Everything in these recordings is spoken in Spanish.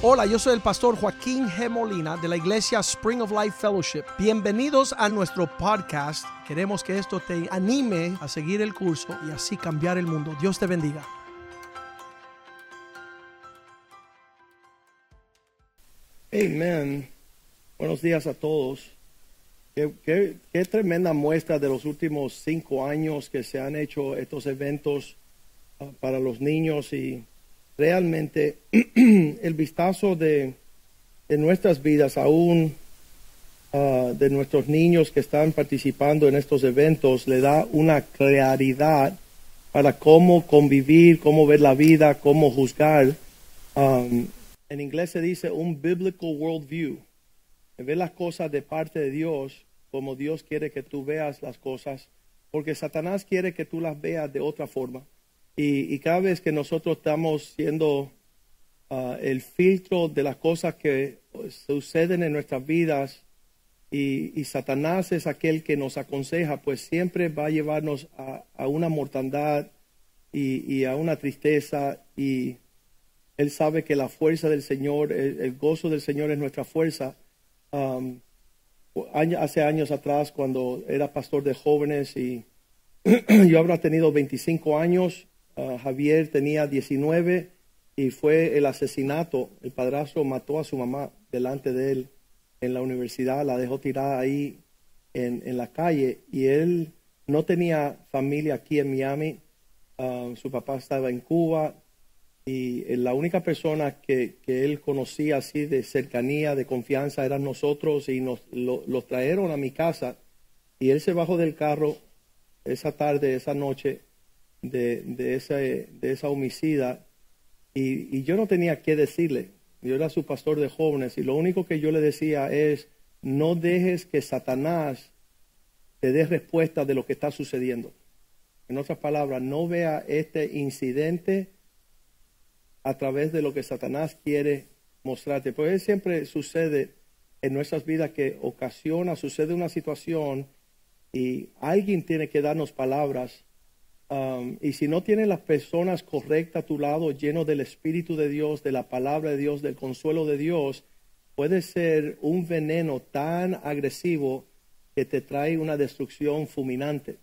Hola, yo soy el pastor Joaquín G. Molina de la iglesia Spring of Life Fellowship. Bienvenidos a nuestro podcast. Queremos que esto te anime a seguir el curso y así cambiar el mundo. Dios te bendiga. Amen. Buenos días a todos. Qué, qué- qué tremenda muestra de los últimos cinco años que se han hecho estos eventos ah, para los niños y realmente el vistazo de, de nuestras vidas, aún ah, de nuestros niños que están participando en estos eventos, le da una claridad para cómo convivir, cómo ver la vida, cómo juzgar. Um, en inglés se dice un biblical worldview. Ver las cosas de parte de Dios como Dios quiere que tú veas las cosas, porque Satanás quiere que tú las veas de otra forma. Y, cada vez que nosotros estamos siendo ah, el filtro de las cosas que pues, suceden en nuestras vidas, y, Satanás es aquel que nos aconseja, pues siempre va a llevarnos a, una mortandad y, a una tristeza y él sabe que la fuerza del Señor, el, el gozo del Señor es nuestra fuerza. Um, hace años atrás, cuando era pastor de jóvenes y yo habrá tenido 25 años, Javier tenía 19 y fue el asesinato. El padrastro mató a su mamá delante de él en la universidad, la dejó tirada ahí en, en la calle y él no tenía familia aquí en Miami. Ah, su papá estaba en Cuba, y eh, la única persona que, que él conocía así de cercanía, de confianza, eran nosotros y nos lo, los trajeron a mi casa y él se bajó del carro esa tarde, esa noche de, de, ese, de esa homicida y, y yo no tenía qué decirle. Yo era su pastor de jóvenes y lo único que yo le decía es, no dejes que Satanás te dé respuesta de lo que está sucediendo. En otras palabras, no vea este incidente a través de lo que Satanás quiere mostrarte. Pues siempre sucede en nuestras vidas que ocasiona, sucede una situación y alguien tiene que darnos palabras. Um, y si no tienes las personas correctas a tu lado, lleno del Espíritu de Dios, de la palabra de Dios, del consuelo de Dios, puede ser un veneno tan agresivo que te trae una destrucción fulminante.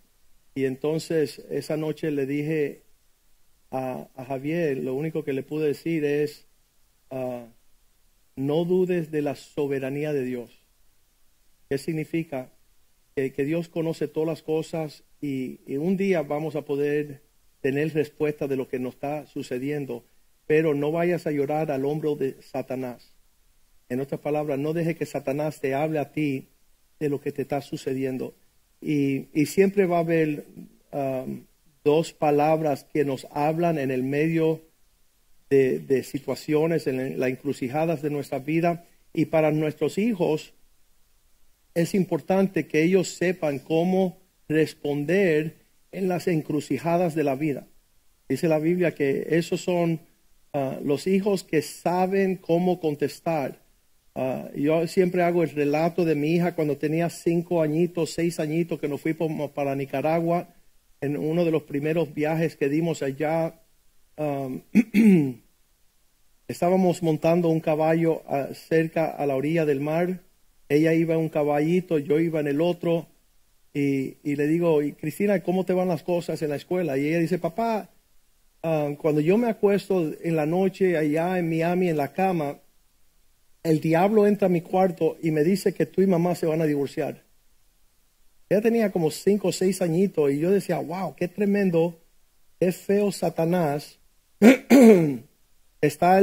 Y entonces esa noche le dije a, Javier, lo único que le pude decir es, ah, no dudes de la soberanía de Dios. ¿Qué significa? Que, Dios conoce todas las cosas y, un día vamos a poder tener respuesta de lo que nos está sucediendo, pero no vayas a llorar al hombro de Satanás. En otras palabras, no deje que Satanás te hable a ti de lo que te está sucediendo. Y, y siempre va a haber um, dos palabras que nos hablan en el medio de, de situaciones, en las encrucijadas de nuestra vida. Y para nuestros hijos es importante que ellos sepan cómo responder en las encrucijadas de la vida. Dice la Biblia que esos son ah, los hijos que saben cómo contestar. Ah, yo siempre hago el relato de mi hija cuando tenía cinco añitos, seis añitos, que nos fuimos para Nicaragua en uno de los primeros viajes que dimos allá. estábamos montando un caballo ah, cerca a la orilla del mar. Ella iba en un caballito, yo iba en el otro. Y, y le digo, Cristina, ¿cómo te van las cosas en la escuela? Y ella dice, papá, ah, cuando yo me acuesto en la noche allá en Miami en la cama, el diablo entra a mi cuarto y me dice que tú y mamá se van a divorciar. Ella tenía como cinco o seis añitos y yo decía, wow, qué tremendo, qué feo Satanás estar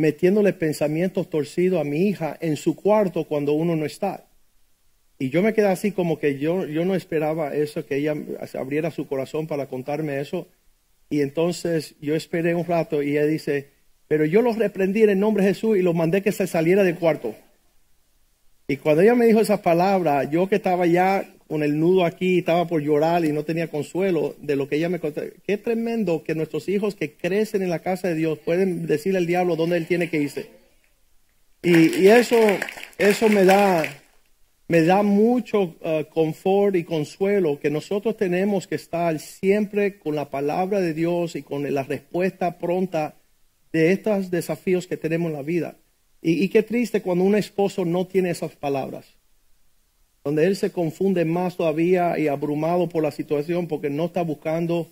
metiéndole pensamientos torcidos a mi hija en su cuarto cuando uno no está. Y yo me quedé así como que yo, yo no esperaba eso, que ella abriera su corazón para contarme eso. Y entonces yo esperé un rato y ella dice, pero yo los reprendí en el nombre de Jesús y los mandé que se saliera del cuarto. Y cuando ella me dijo esas palabras, yo que estaba ya con el nudo aquí, estaba por llorar y no tenía consuelo de lo que ella me contó. Qué tremendo que nuestros hijos que crecen en la casa de Dios pueden decirle al diablo dónde él tiene que irse. Y, eso, eso me da, me da mucho uh, confort y consuelo que nosotros tenemos que estar siempre con la palabra de Dios y con la respuesta pronta de estos desafíos que tenemos en la vida. Y, y qué triste cuando un esposo no tiene esas palabras, donde él se confunde más todavía y abrumado por la situación porque no está buscando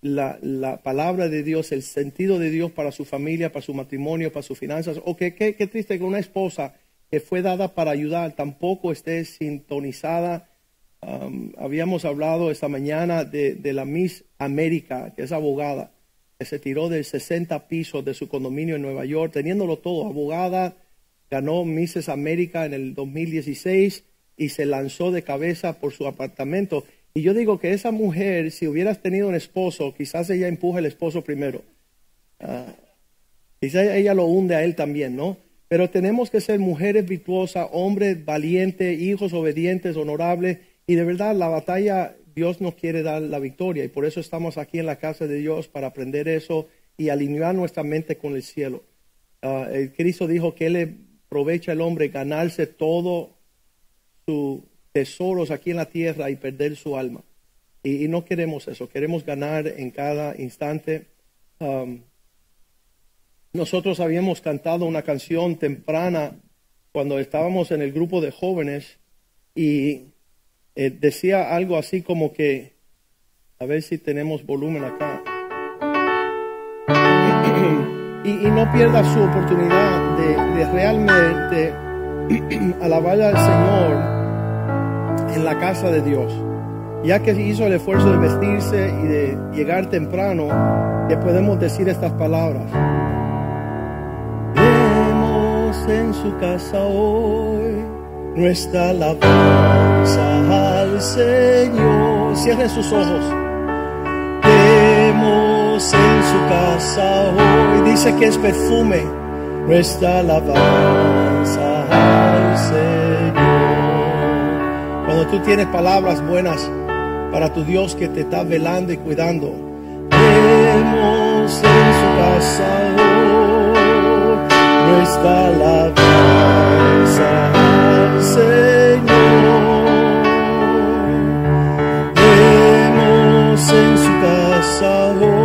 la, la palabra de Dios, el sentido de Dios para su familia, para su matrimonio, para sus finanzas. O que qué triste que una esposa que fue dada para ayudar tampoco esté sintonizada. Um, habíamos hablado esta mañana de, de, la Miss América, que es abogada, que se tiró del 60 pisos de su condominio en Nueva York, teniéndolo todo, abogada, ganó Misses América en el 2016 y se lanzó de cabeza por su apartamento. Y yo digo que esa mujer, si hubieras tenido un esposo, quizás ella empuja al esposo primero. Uh, quizás ella lo hunde a él también, ¿no? Pero tenemos que ser mujeres virtuosas, hombres valientes, hijos obedientes, honorables. Y de verdad, la batalla, Dios nos quiere dar la victoria. Y por eso estamos aquí en la casa de Dios para aprender eso y alinear nuestra mente con el cielo. Uh, el Cristo dijo que le aprovecha al hombre ganarse todo sus tesoros aquí en la tierra y perder su alma. Y, no queremos eso, queremos ganar en cada instante. Um, nosotros habíamos cantado una canción temprana cuando estábamos en el grupo de jóvenes y eh, decía algo así como que, a ver si tenemos volumen acá, y, no pierda su oportunidad de realmente alabar al Señor en la casa de Dios. Ya que hizo el esfuerzo de vestirse y de llegar temprano, le podemos decir estas palabras en su casa hoy nuestra alabanza al Señor. Cierren sus ojos. Vemos en su casa hoy, dice que es perfume, nuestra alabanza al Señor. Cuando tú tienes palabras buenas para tu Dios que te está velando y cuidando, vemos en su casa hoy nuestra alabanza al Señor. Vemos en su casa hoy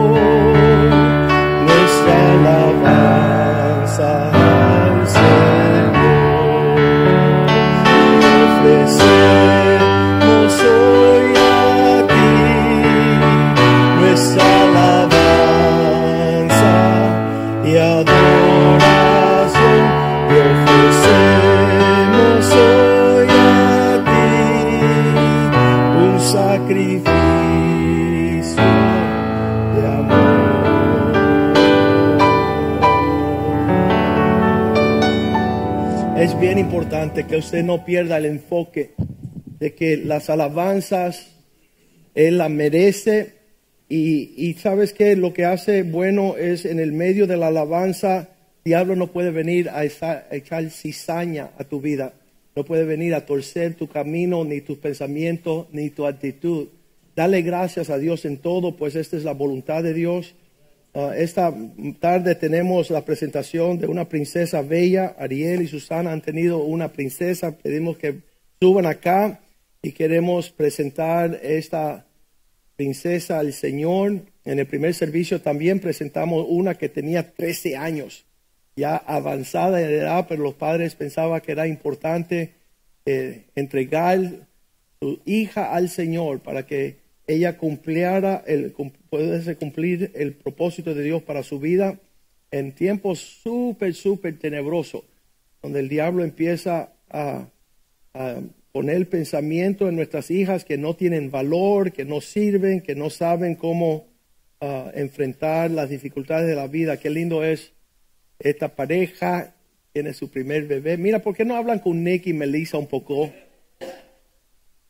importante que usted no pierda el enfoque de que las alabanzas Él las merece y, y sabes que lo que hace bueno es en el medio de la alabanza, diablo no puede venir a a echar cizaña a tu vida, no puede venir a torcer tu camino, ni tus pensamientos, ni tu actitud. Dale gracias a Dios en todo, pues esta es la voluntad de Dios. Uh, esta tarde tenemos la presentación de una princesa bella. Ariel y Susana han tenido una princesa. Pedimos que suban acá y queremos presentar esta princesa al Señor. En el primer servicio también presentamos una que tenía 13 años, ya avanzada en edad, pero los padres pensaban que era importante eh, entregar su hija al Señor para que ella cumpliera el, pudiese cumplir el propósito de Dios para su vida en tiempos súper, súper tenebrosos, donde el diablo empieza a, poner pensamiento en nuestras hijas que no tienen valor, que no sirven, que no saben cómo uh, enfrentar las dificultades de la vida. Qué lindo es esta pareja, tiene su primer bebé. Mira, ¿por qué no hablan con Nick y Melissa un poco?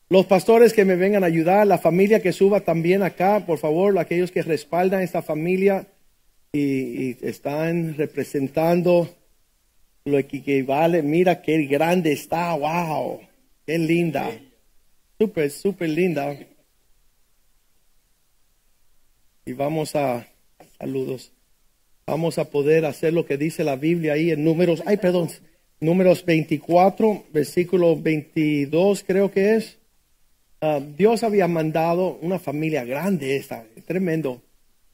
Los pastores que me vengan a ayudar, la familia que suba también acá, por favor, aquellos que respaldan esta familia y, están representando lo que equivale. Mira qué grande está, wow. Qué linda. Súper, súper linda. Y vamos a, saludos. Vamos a poder hacer lo que dice la Biblia ahí en números, ay, perdón, números 24, versículo 22 creo que es. Uh, Dios había mandado una familia grande esta, tremendo,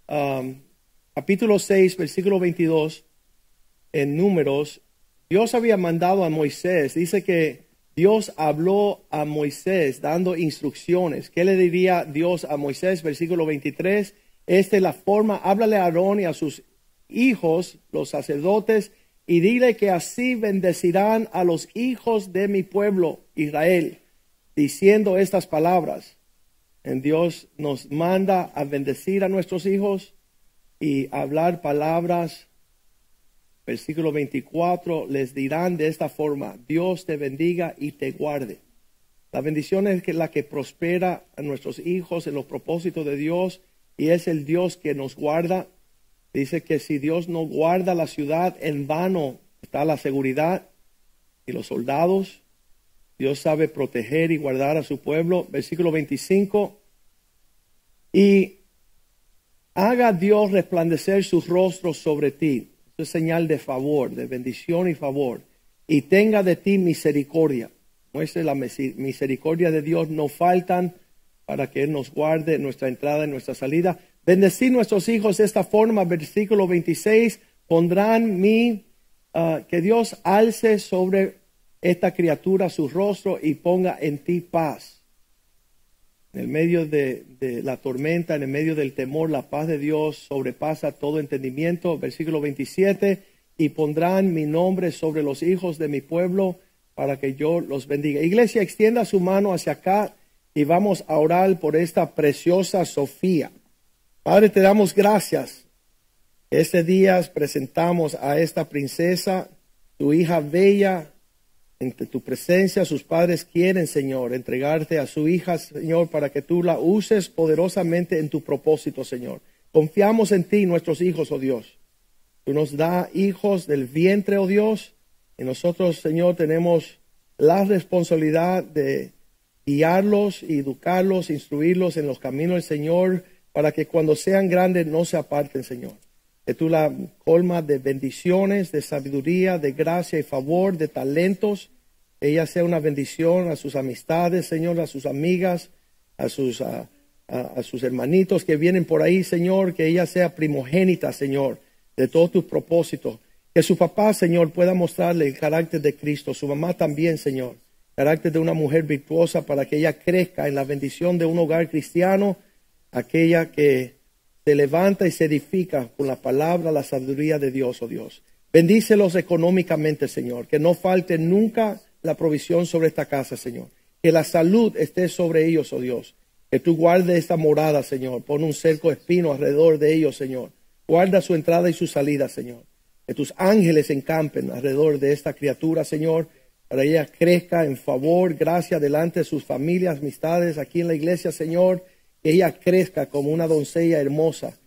um, capítulo 6, versículo 22, en números, Dios había mandado a Moisés, dice que Dios habló a Moisés dando instrucciones. ¿Qué le diría Dios a Moisés? Versículo 23. Esta es la forma, háblale a Aarón y a sus hijos, los sacerdotes, y dile que así bendecirán a los hijos de mi pueblo Israel, diciendo estas palabras. En Dios nos manda a bendecir a nuestros hijos y hablar palabras. Versículo 24, les dirán de esta forma, Dios te bendiga y te guarde. La bendición es la que prospera a nuestros hijos en los propósitos de Dios y es el Dios que nos guarda Dice que si Dios no guarda la ciudad, en vano está la seguridad y los soldados. Dios sabe proteger y guardar a su pueblo. Versículo 25. Y haga Dios resplandecer sus rostros sobre ti. Es señal de favor, de bendición y favor. Y tenga de ti misericordia. Muestre la misericordia de Dios. No faltan para que Él nos guarde nuestra entrada y nuestra salida Bendecir nuestros hijos de esta forma, versículo 26, pondrán mi, ah, que Dios alce sobre esta criatura su rostro y ponga en ti paz. En el medio de, la tormenta, en el medio del temor, la paz de Dios sobrepasa todo entendimiento. Versículo 27, y pondrán mi nombre sobre los hijos de mi pueblo para que yo los bendiga. Iglesia, extienda su mano hacia acá y vamos a orar por esta preciosa Sofía. Padre, te damos gracias. Este día presentamos a esta princesa, tu hija bella, entre tu presencia. Sus padres quieren, Señor, entregarte a su hija, Señor, para que tú la uses poderosamente en tu propósito, Señor. Confiamos en ti, nuestros hijos, oh Dios. Tú nos da hijos del vientre, oh Dios, y nosotros, Señor, tenemos la responsabilidad de guiarlos educarlos, instruirlos en los caminos del Señor para que cuando sean grandes no se aparten, Señor. Que tú la colmas de bendiciones, de sabiduría, de gracia y favor, de talentos. Ella sea una bendición a sus amistades, Señor, a sus amigas, a sus, a, sus hermanitos que vienen por ahí, Señor. Que ella sea primogénita, Señor, de todos tus propósitos. Que su papá, Señor, pueda mostrarle el carácter de Cristo. Su mamá también, Señor. Carácter de una mujer virtuosa para que ella crezca en la bendición de un hogar cristiano aquella que se levanta y se edifica con la palabra, la sabiduría de Dios, oh Dios. Bendícelos económicamente, Señor, que no falte nunca la provisión sobre esta casa, Señor. Que la salud esté sobre ellos, oh Dios. Que tú guardes esta morada, Señor. Pon un cerco espino alrededor de ellos, Señor. Guarda su entrada y su salida, Señor. Que tus ángeles encampen alrededor de esta criatura, Señor, para que ella crezca en favor, gracia delante de sus familias, amistades aquí en la iglesia, Señor que ella crezca como una doncella hermosa.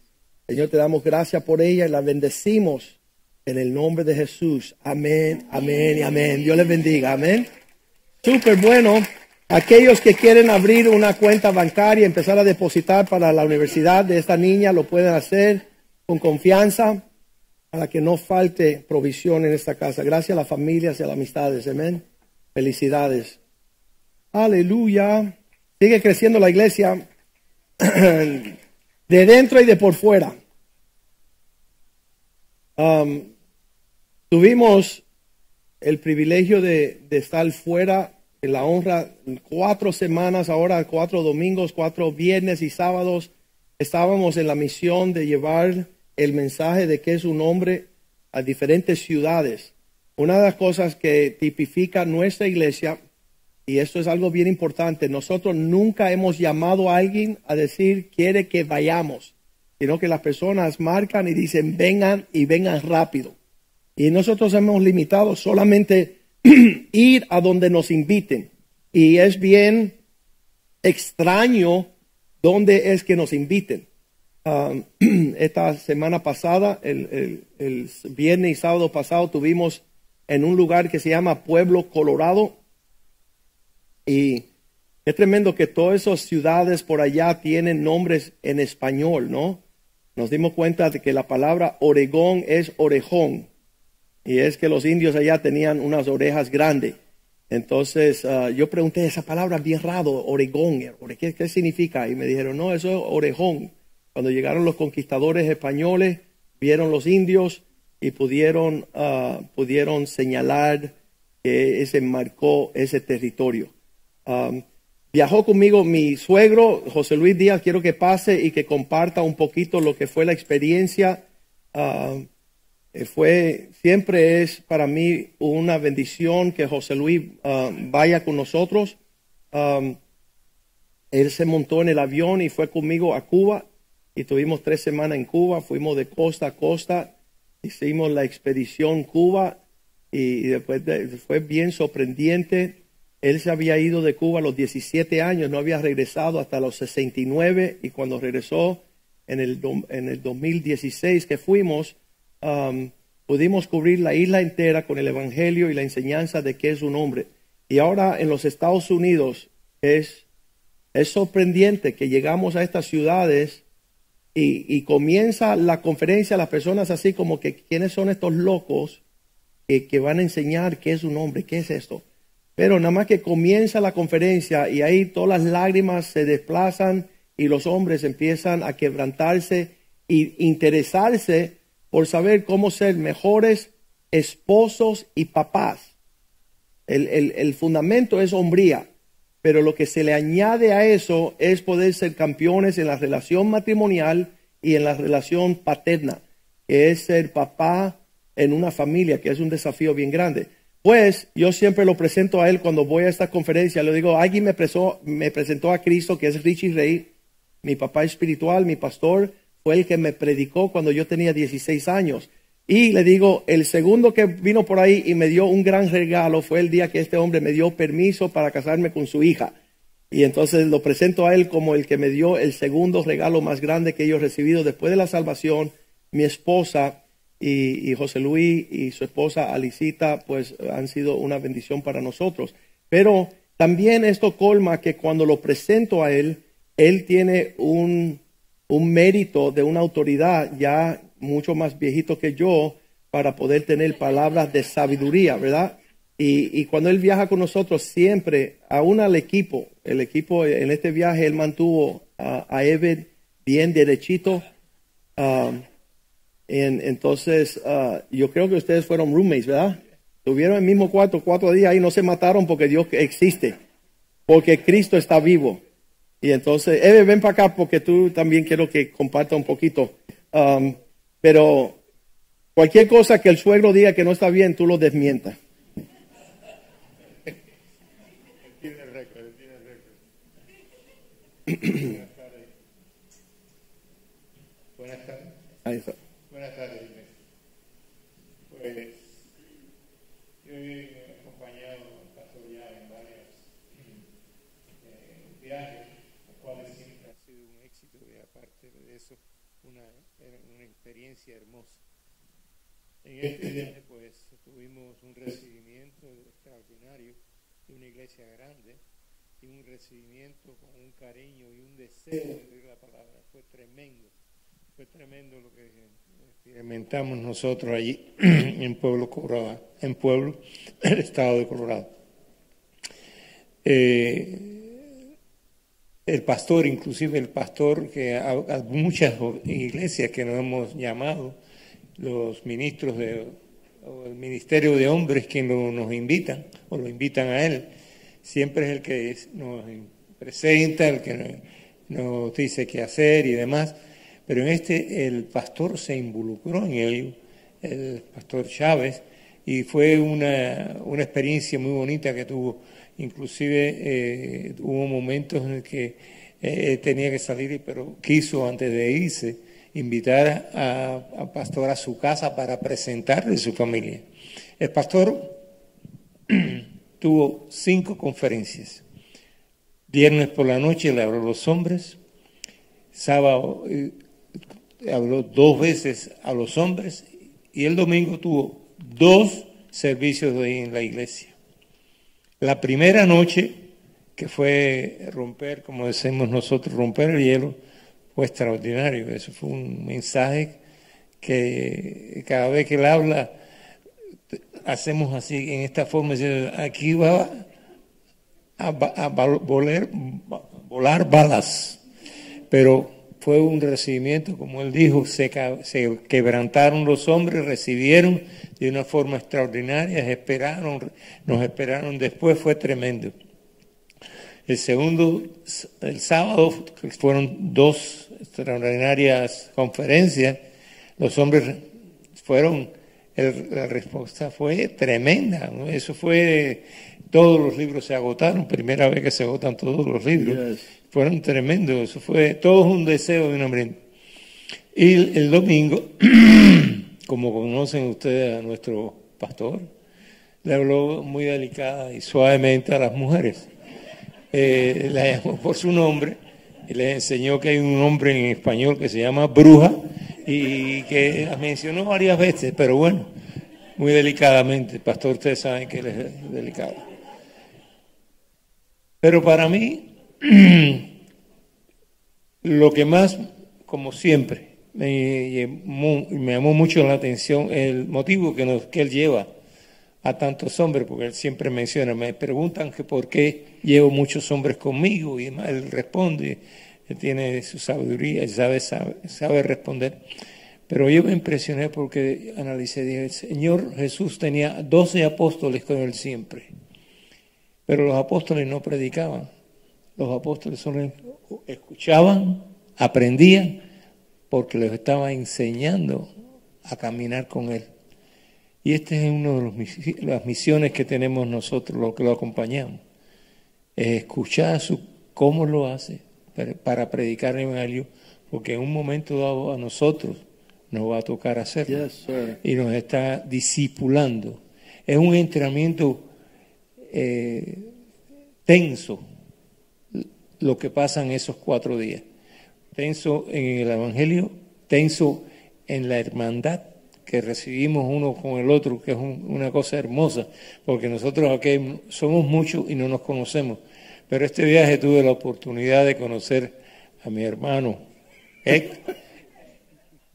Señor, te damos gracias por ella y la bendecimos en el nombre de Jesús. Amén, amén y amén. Dios les bendiga. Amén. Súper bueno. Aquellos que quieren abrir una cuenta bancaria y empezar a depositar para la universidad de esta niña lo pueden hacer con confianza para que no falte provisión en esta casa. Gracias a las familias y a las amistades. Amén. Felicidades. Aleluya. Sigue creciendo la iglesia. de dentro y de por fuera. Um, tuvimos el privilegio de, estar fuera en la honra cuatro semanas, ahora cuatro domingos, cuatro viernes y sábados. Estábamos en la misión de llevar el mensaje de que es un hombre a diferentes ciudades. Una de las cosas que tipifica nuestra iglesia y esto es algo bien importante, nosotros nunca hemos llamado a alguien a decir quiere que vayamos, sino que las personas marcan y dicen vengan y vengan rápido. Y nosotros hemos limitado solamente ir a donde nos inviten. Y es bien extraño dónde es que nos inviten. Um, esta semana pasada, el, el viernes y sábado pasado, tuvimos en un lugar que se llama Pueblo Colorado, y es tremendo que todas esas ciudades por allá tienen nombres en español, ¿no? Nos dimos cuenta de que la palabra Oregón es orejón. Y es que los indios allá tenían unas orejas grandes. Entonces ah, yo pregunté esa palabra bien raro, Oregón, ¿qué, ¿qué, significa? Y me dijeron, no, eso es orejón. Cuando llegaron los conquistadores españoles, vieron los indios y pudieron, ah, pudieron señalar que ese marcó ese territorio. Um, viajó conmigo mi suegro, José Luis Díaz, quiero que pase y que comparta un poquito lo que fue la experiencia. Um, eh, fue, siempre es para mí una bendición que José Luis um, vaya con nosotros. él se montó en el avión y fue conmigo a Cuba y tuvimos tres semanas en Cuba, fuimos de costa a costa, hicimos la expedición Cuba y, después fue bien sorprendente. Él se había ido de Cuba a los 17 años, no había regresado hasta los 69 y cuando regresó en el, en el 2016 que fuimos, um, pudimos cubrir la isla entera con el Evangelio y la enseñanza de que es un hombre. Y ahora en los Estados Unidos es, es sorprendente que llegamos a estas ciudades y, y, comienza la conferencia, las personas así como que, ¿quiénes son estos locos que, van a enseñar qué es un hombre, qué es esto. Pero nada más que comienza la conferencia y ahí todas las lágrimas se desplazan y los hombres empiezan a quebrantarse e interesarse por saber cómo ser mejores esposos y papás. El, el fundamento es hombría, pero lo que se le añade a eso es poder ser campeones en la relación matrimonial y en la relación paterna, que es ser papá en una familia, que es un desafío bien grande. Pues yo siempre lo presento a él cuando voy a esta conferencia, le digo, alguien me, me presentó a Cristo, que es Richie Rey, mi papá espiritual, mi pastor, fue el que me predicó cuando yo tenía 16 años. Y le digo, el segundo que vino por ahí y me dio un gran regalo fue el día que este hombre me dio permiso para casarme con su hija. Y entonces lo presento a él como el que me dio el segundo regalo más grande que yo he recibido después de la salvación. Mi esposa y, José Luis y su esposa Alicita pues han sido una bendición para nosotros. Pero también esto colma que cuando lo presento a él, él tiene un, un mérito de una autoridad ya mucho más viejito que yo para poder tener palabras de sabiduría, ¿verdad? Y, cuando él viaja con nosotros, siempre, aún al equipo, el equipo en este viaje, él mantuvo a, a bien derechito. Um, entonces, ah, yo creo que ustedes fueron roommates, ¿verdad? Tuvieron el mismo cuarto cuatro días y no se mataron porque Dios existe, porque Cristo está vivo. Y entonces, Eve, ven para acá porque tú también quiero que comparta un poquito. Um, pero cualquier cosa que el suegro diga que no está bien, tú lo desmientas. Buenas tardes. Ahí está. Buenas tardes, Pues yo he acompañado al pastor ya en varios eh, viajes, los cuales siempre ha sido un éxito y aparte de eso una, una experiencia hermosa. En este pues tuvimos un recibimiento extraordinario de una iglesia grande y un recibimiento con un cariño y un deseo de oír la palabra. Fue tremendo, fue tremendo lo que experimentamos nosotros allí en Pueblo Colorado, en Pueblo, el estado de Colorado. Eh, el pastor, inclusive el pastor, que a, muchas iglesias que nos hemos llamado, los ministros de, o el ministerio de hombres que nos invitan o lo invitan a él, siempre es el que nos presenta, el que nos dice qué hacer y demás. Pero en este el pastor se involucró en ello, el pastor Chávez, y fue una, una experiencia muy bonita que tuvo. Inclusive eh, hubo momentos en que eh, tenía que salir, pero quiso antes de irse invitar a, a pastor a su casa para presentarle a su familia. El pastor tuvo cinco conferencias. Viernes por la noche le habló a los hombres, sábado, eh, habló dos veces a los hombres y el domingo tuvo dos servicios en la iglesia. La primera noche, que fue romper, como decimos nosotros, romper el hielo, fue extraordinario. Eso fue un mensaje que cada vez que él habla, hacemos así, en esta forma, aquí va a, volar balas. Pero fue un recibimiento, como él dijo, se, se, quebrantaron los hombres, recibieron de una forma extraordinaria, esperaron, nos esperaron después, fue tremendo. El segundo, el sábado, fueron dos extraordinarias conferencias, los hombres fueron, la respuesta fue tremenda, eso fue, todos los libros se agotaron, primera vez que se agotan todos los libros fueron tremendos, eso fue todo un deseo de un hombre. Y el, domingo, como conocen ustedes a nuestro pastor, le habló muy delicada y suavemente a las mujeres. Eh, la llamó por su nombre y les enseñó que hay un nombre en español que se llama bruja y que la mencionó varias veces, pero bueno, muy delicadamente. Pastor, ustedes saben que él es delicado. Pero para mí, Lo que más, como siempre, me, me llamó mucho la atención el motivo que, nos, que él lleva a tantos hombres, porque él siempre menciona, me preguntan que por qué llevo muchos hombres conmigo, y él responde, él tiene su sabiduría, y sabe, sabe, responder. Pero yo me impresioné porque analicé, dije, el Señor Jesús tenía doce apóstoles con él siempre, pero los apóstoles no predicaban los apóstoles solo escuchaban, aprendían, porque les estaba enseñando a caminar con Él. Y esta es una de las misiones que tenemos nosotros, los que lo acompañamos. Es escuchar su, cómo lo hace para predicar el Evangelio, porque en un momento dado a nosotros nos va a tocar hacerlo. y nos está discipulando. Es un entrenamiento eh, tenso, lo que pasa en esos cuatro días. Tenso en el Evangelio, tenso en la hermandad que recibimos uno con el otro, que es una cosa hermosa, porque nosotros aquí somos muchos y no nos conocemos. Pero este viaje tuve la oportunidad de conocer a mi hermano.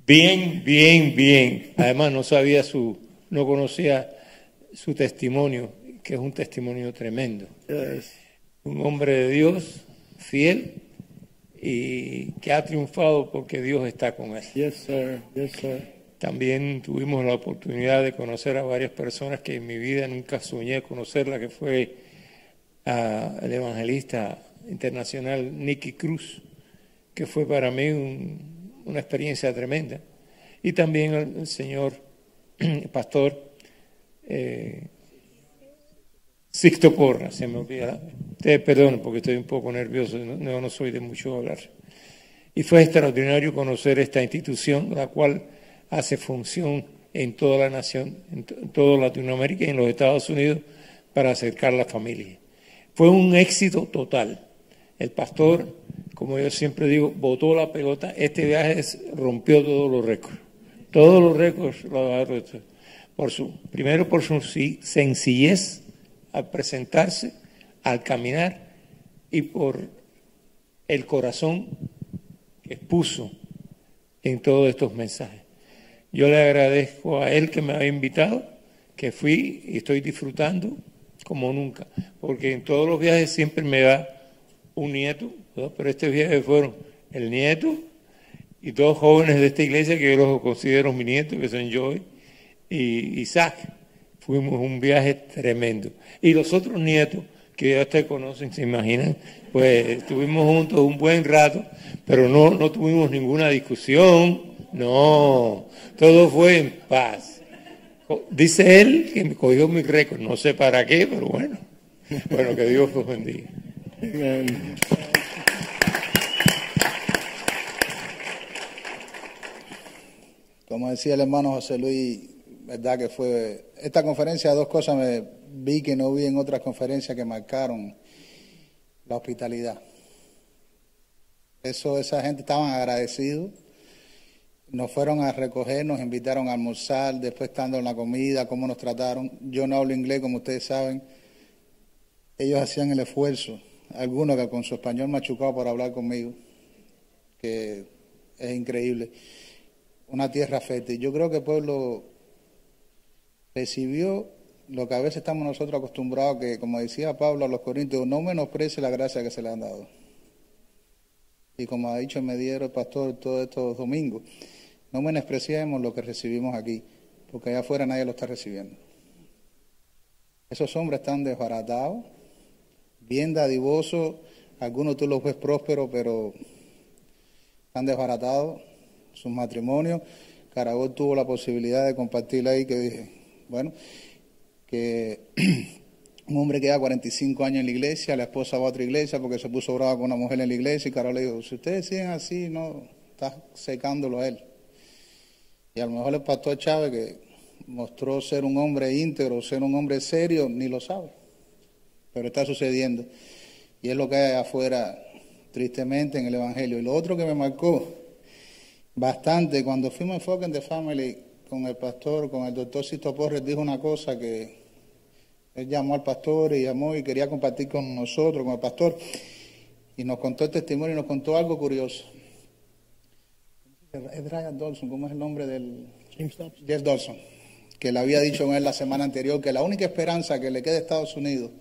Bien, bien, bien. Además no sabía su, no conocía su testimonio, que es un testimonio tremendo. Un hombre de Dios, fiel y que ha triunfado porque Dios está con él. Yes, sir. Yes, También tuvimos la oportunidad de conocer a varias personas que en mi vida nunca soñé conocerla, que fue el evangelista internacional Nicky Cruz, que fue para mí una experiencia tremenda. Y también el, señor pastor eh, Sixto Porra, se me olvida. Te perdono porque estoy un poco nervioso, no, no soy de mucho hablar. Y fue extraordinario conocer esta institución, la cual hace función en toda la nación, en toda Latinoamérica y en los Estados Unidos para acercar la familia. Fue un éxito total. El pastor, como yo siempre digo, botó la pelota. Este viaje rompió todos los récords. Todos los récords por su, primero por su sencillez al presentarse, al caminar y por el corazón que puso en todos estos mensajes. Yo le agradezco a él que me ha invitado, que fui y estoy disfrutando como nunca, porque en todos los viajes siempre me da un nieto, pero este viaje fueron el nieto y dos jóvenes de esta iglesia que yo los considero mi nieto, que son Joy y Isaac. Fuimos un viaje tremendo. Y los otros nietos, que ya ustedes conocen, se imaginan, pues estuvimos juntos un buen rato, pero no, no tuvimos ninguna discusión, no, todo fue en paz. Dice él que me cogió mi récord, no sé para qué, pero bueno, bueno, que Dios los bendiga. Como decía el hermano José Luis, verdad que fue esta conferencia dos cosas me vi que no vi en otras conferencias que marcaron la hospitalidad. Eso esa gente estaban agradecidos. Nos fueron a recoger, nos invitaron a almorzar, después estando en la comida, cómo nos trataron. Yo no hablo inglés, como ustedes saben. Ellos hacían el esfuerzo, algunos que con su español machucado por hablar conmigo, que es increíble. Una tierra fértil. Yo creo que el pueblo recibió lo que a veces estamos nosotros acostumbrados, que como decía Pablo a los Corintios, no menosprecie la gracia que se le han dado. Y como ha dicho mediero el pastor todos estos domingos, no menospreciemos lo que recibimos aquí, porque allá afuera nadie lo está recibiendo. Esos hombres están desbaratados, bien dadivosos, algunos tú los ves prósperos, pero están desbaratados, sus matrimonios. Caragol tuvo la posibilidad de compartir ahí que dije, bueno, que un hombre queda 45 años en la iglesia, la esposa va a otra iglesia porque se puso brava con una mujer en la iglesia y Carol le dijo, si ustedes siguen así, no, está secándolo a él. Y a lo mejor el pastor Chávez, que mostró ser un hombre íntegro, ser un hombre serio, ni lo sabe. Pero está sucediendo. Y es lo que hay afuera, tristemente, en el Evangelio. Y lo otro que me marcó bastante, cuando fuimos en Focus the Family con el pastor, con el doctor Sisto Porres, dijo una cosa que él llamó al pastor y llamó y quería compartir con nosotros, con el pastor, y nos contó el testimonio y nos contó algo curioso. Es Brian Dawson, ¿cómo es el nombre del...? Jeff Dawson, que le había dicho en él la semana anterior que la única esperanza que le queda a Estados Unidos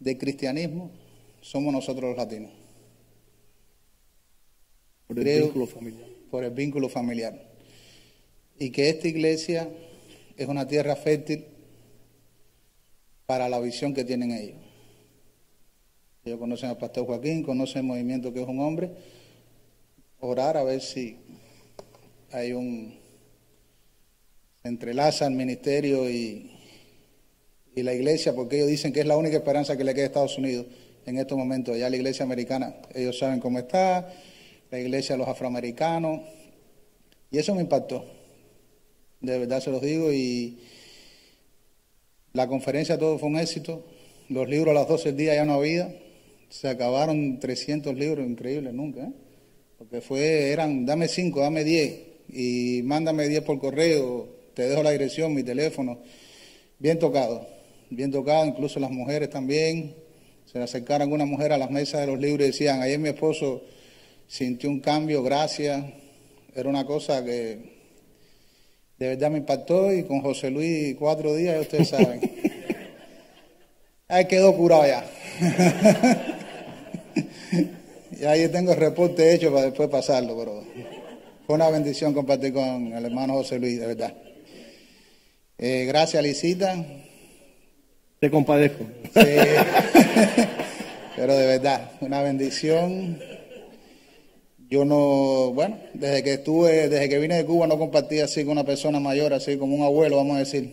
de cristianismo somos nosotros los latinos. Por el Creo- vínculo familiar. por el vínculo familiar. Y que esta iglesia es una tierra fértil para la visión que tienen ellos. Ellos conocen al pastor Joaquín, conocen el movimiento que es un hombre. Orar a ver si hay un... entrelaza el ministerio y, y la iglesia, porque ellos dicen que es la única esperanza que le queda a Estados Unidos en estos momentos. Ya la iglesia americana, ellos saben cómo está, la iglesia de los afroamericanos, y eso me impactó. De verdad se los digo, y la conferencia todo fue un éxito. Los libros a las 12 del día ya no había. Se acabaron 300 libros, increíble, nunca. ¿eh? Porque fue, eran, dame 5, dame 10, y mándame 10 por correo, te dejo la dirección, mi teléfono. Bien tocado, bien tocado, incluso las mujeres también. Se le acercaron algunas mujeres a las mesas de los libros y decían, ayer mi esposo sintió un cambio, gracias. Era una cosa que de verdad me impactó y con José Luis cuatro días, ya ustedes saben. Ahí quedó curado ya. y ahí tengo el reporte hecho para después pasarlo, pero fue una bendición compartir con el hermano José Luis, de verdad. Eh, gracias, Lisita. Te compadezco. Sí. Pero de verdad, una bendición. Yo no, bueno, desde que estuve, desde que vine de Cuba no compartí así con una persona mayor, así como un abuelo, vamos a decir.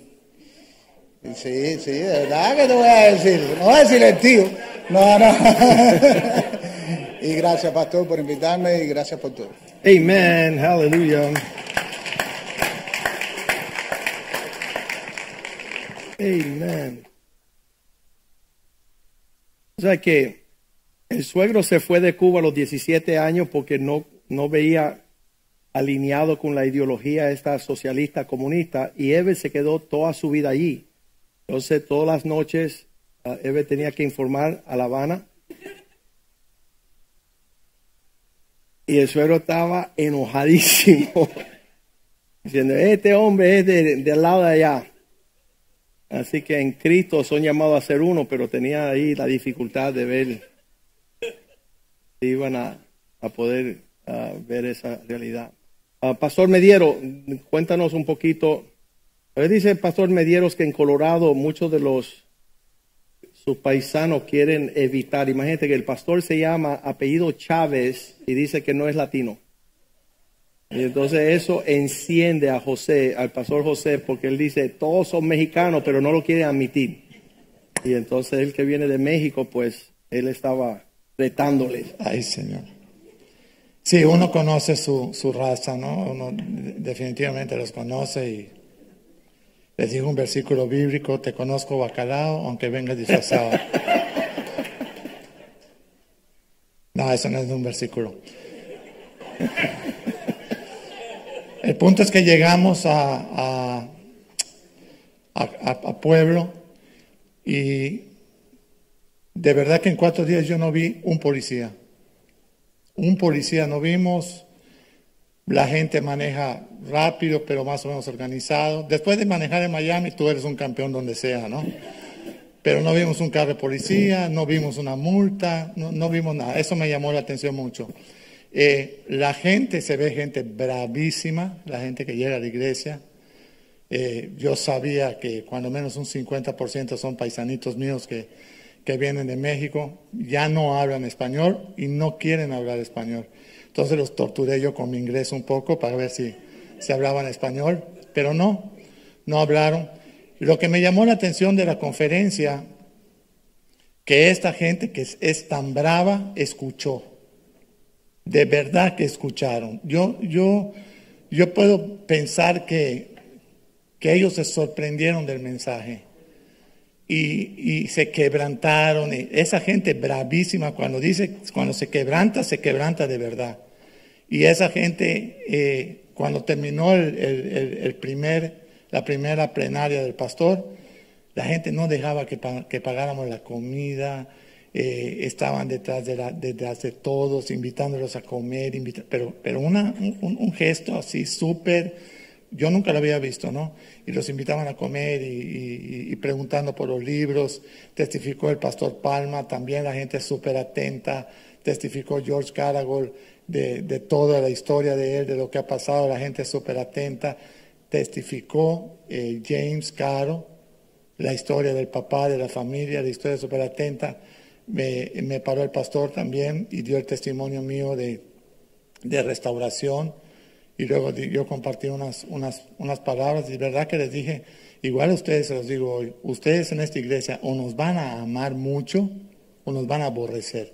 Sí, sí, de verdad que te voy a decir. No voy a decir el tío. No, no. y gracias, pastor, por invitarme y gracias por todo. Amen. Hallelujah. Amen. O sea que el suegro se fue de Cuba a los 17 años porque no, no veía alineado con la ideología esta socialista comunista y Eve se quedó toda su vida allí. Entonces todas las noches ah, Eve tenía que informar a La Habana y el suegro estaba enojadísimo diciendo este hombre es de- del lado de allá. Así que en Cristo son llamados a ser uno, pero tenía ahí la dificultad de ver si iban a, a poder ver esa realidad. Ah, Pastor Mediero, cuéntanos un poquito. A ver, dice Pastor Medieros que en Colorado muchos de los sus paisanos quieren evitar. Imagínate que el pastor se llama apellido Chávez y dice que no es latino. Y entonces eso enciende a José, al pastor José, porque él dice, todos son mexicanos, pero no lo quieren admitir. Y entonces el que viene de México, pues él estaba retándoles. Ay, Señor. Sí, uno conoce su, su raza, ¿no? Uno de- definitivamente los conoce y les digo un versículo bíblico, te conozco bacalao, aunque vengas disfrazado. No, eso no es un versículo. El punto es que llegamos a, a, a, Pueblo y de verdad que en cuatro días yo no vi un policía. Un policía no vimos. La gente maneja rápido, pero más o menos organizado. Después de manejar en Miami, tú eres un campeón donde sea, ¿no? Pero no vimos un carro de policía, no vimos una multa, no, vimos nada. Eso me llamó la atención mucho. Eh, la gente, se ve gente bravísima, la gente que llega a la iglesia. Eh, yo sabía que cuando menos un 50% son paisanitos míos que, que vienen de México, ya no hablan español y no quieren hablar español. Entonces los torturé yo con mi inglés un poco para ver si, se hablaban español, pero no, no hablaron. Lo que me llamó la atención de la conferencia, que esta gente que es, tan brava escuchó. De verdad que escucharon. Yo, yo, yo puedo pensar que, que ellos se sorprendieron del mensaje y, y, se quebrantaron. esa gente bravísima, cuando dice, cuando se quebranta, se quebranta de verdad. Y esa gente, eh, cuando terminó el, primer, la primera plenaria del pastor, la gente no dejaba que, que pagáramos la comida, eh, estaban detrás de, la, detrás de todos, invitándolos a comer, pero, pero una, un, un gesto así súper, yo nunca lo había visto, ¿no? Y los invitaban a comer y, y, preguntando por los libros, testificó el pastor Palma, también la gente súper atenta, testificó George Caragol, de, toda la historia de él, de lo que ha pasado, la gente súper atenta. Testificó eh, James Caro, la historia del papá, de la familia, la historia súper atenta. Me, paró el pastor también y dio el testimonio mío de, de restauración. Y luego yo compartí unas, unas, unas palabras y verdad que les dije, igual a ustedes se los digo hoy, ustedes en esta iglesia o nos van a amar mucho o nos van a aborrecer,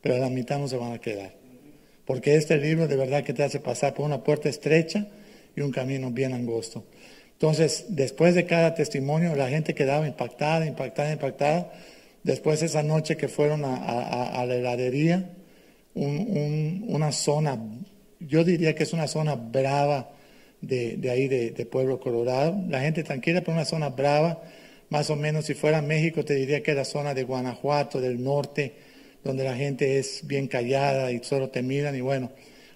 pero a la mitad no se van a quedar porque este libro de verdad que te hace pasar por una puerta estrecha y un camino bien angosto. Entonces, después de cada testimonio, la gente quedaba impactada, impactada, impactada. Después esa noche que fueron a, la heladería, una zona, yo diría que es una zona brava de, ahí, de, de, Pueblo Colorado. La gente tranquila, pero una zona brava, más o menos si fuera México, te diría que era zona de Guanajuato, del norte, donde la gente es bien callada y solo te miran y bueno,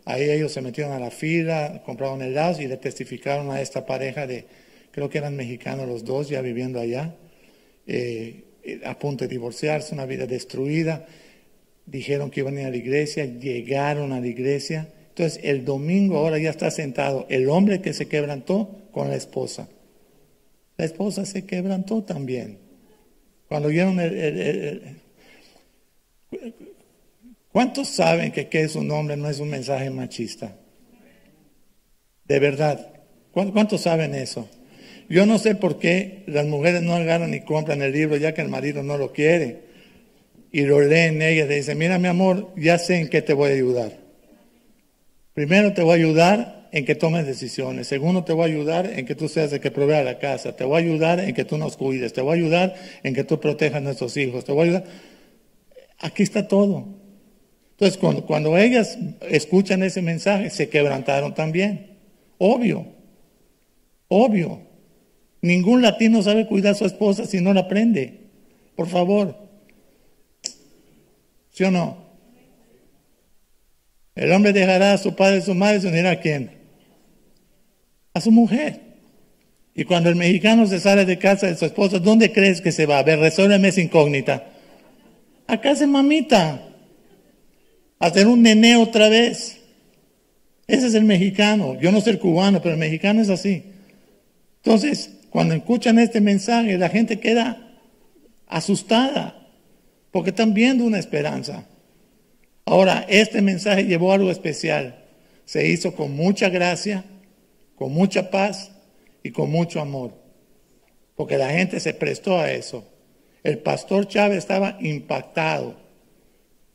ahí ellos se metieron a la fila, compraron helados y le testificaron a esta pareja de, creo que eran mexicanos los dos ya viviendo allá, eh, a punto de divorciarse, una vida destruida, dijeron que iban a ir a la iglesia, llegaron a la iglesia, entonces el domingo ahora ya está sentado el hombre que se quebrantó con la esposa. La esposa se quebrantó también. Cuando vieron el ¿Cuántos saben que qué es un hombre no es un mensaje machista? De verdad. ¿Cuántos saben eso? Yo no sé por qué las mujeres no agarran y compran el libro ya que el marido no lo quiere. Y lo leen ellas y dicen, mira mi amor, ya sé en qué te voy a ayudar. Primero te voy a ayudar en que tomes decisiones. Segundo te voy a ayudar en que tú seas el que provea la casa. Te voy a ayudar en que tú nos cuides. Te voy a ayudar en que tú protejas a nuestros hijos. Te voy a ayudar. Aquí está todo. Entonces, cuando, ellas escuchan ese mensaje, se quebrantaron también. Obvio, obvio. Ningún latino sabe cuidar a su esposa si no la aprende. Por favor. ¿Sí o no? El hombre dejará a su padre y su madre y se unirá a quién? A su mujer. Y cuando el mexicano se sale de casa de su esposa, ¿dónde crees que se va? A ver, resuélveme esa incógnita. Acá se mamita. Hacer un nene otra vez. Ese es el mexicano. Yo no soy cubano, pero el mexicano es así. Entonces, cuando escuchan este mensaje, la gente queda asustada porque están viendo una esperanza. Ahora, este mensaje llevó algo especial. Se hizo con mucha gracia, con mucha paz y con mucho amor. Porque la gente se prestó a eso. El pastor Chávez estaba impactado.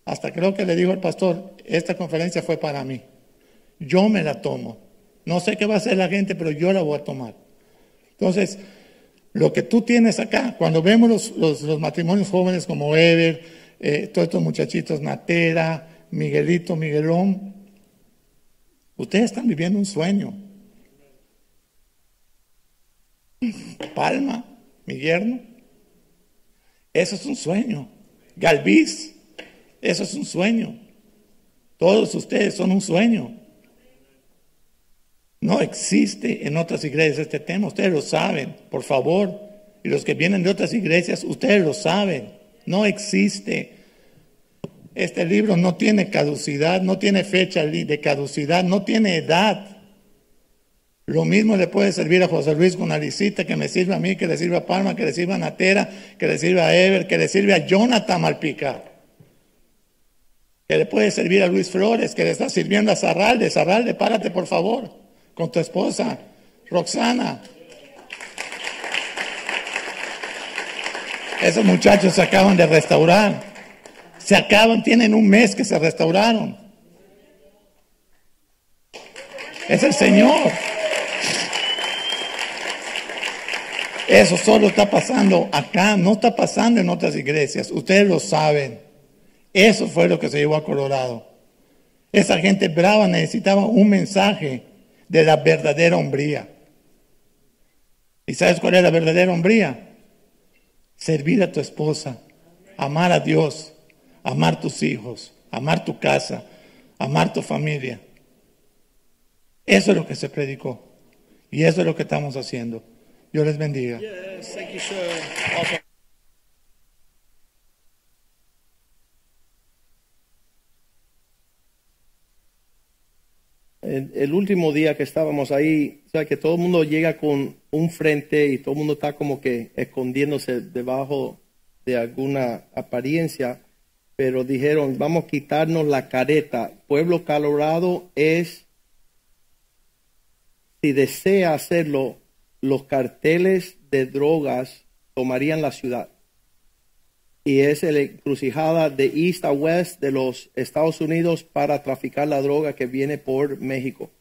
Hasta creo que le dijo al pastor, esta conferencia fue para mí. Yo me la tomo. No sé qué va a hacer la gente, pero yo la voy a tomar. Entonces, lo que tú tienes acá, cuando vemos los, matrimonios jóvenes como Ever, eh, todos estos muchachitos, Natera, Miguelito, Miguelón, ustedes están viviendo un sueño. Palma, mi yerno, eso es un sueño. Galvis, eso es un sueño. Todos ustedes son un sueño. No existe en otras iglesias este tema, ustedes lo saben, por favor. Y los que vienen de otras iglesias, ustedes lo saben. No existe. Este libro no tiene caducidad, no tiene fecha de caducidad, no tiene edad. Lo mismo le puede servir a José Luis con una licita, que me sirve a mí, que le sirve a Palma, que le sirve a Natera, que le sirve a Ever, que le sirve a Jonathan Malpica. Que le puede servir a Luis Flores, que le está sirviendo a Zarralde. Zarralde, párate por favor, con tu esposa, Roxana. Esos muchachos se acaban de restaurar. Se acaban, tienen un mes que se restauraron. Es el Señor. Eso solo está pasando acá, no está pasando en otras iglesias. Ustedes lo saben. Eso fue lo que se llevó a Colorado. Esa gente brava necesitaba un mensaje de la verdadera hombría. ¿Y sabes cuál es la verdadera hombría? Servir a tu esposa, amar a Dios, amar tus hijos, amar tu casa, amar tu familia. Eso es lo que se predicó. Y eso es lo que estamos haciendo. Dios les bendiga. El, último día que estábamos ahí, o sea, que todo el mundo llega con un frente y todo el mundo está como que escondiéndose debajo de alguna apariencia, pero dijeron, vamos a quitarnos la careta. Pueblo Colorado es, si desea hacerlo, los carteles de drogas tomarían la ciudad. Y es la encrucijada de east a west de los Estados Unidos para traficar la droga que viene por México.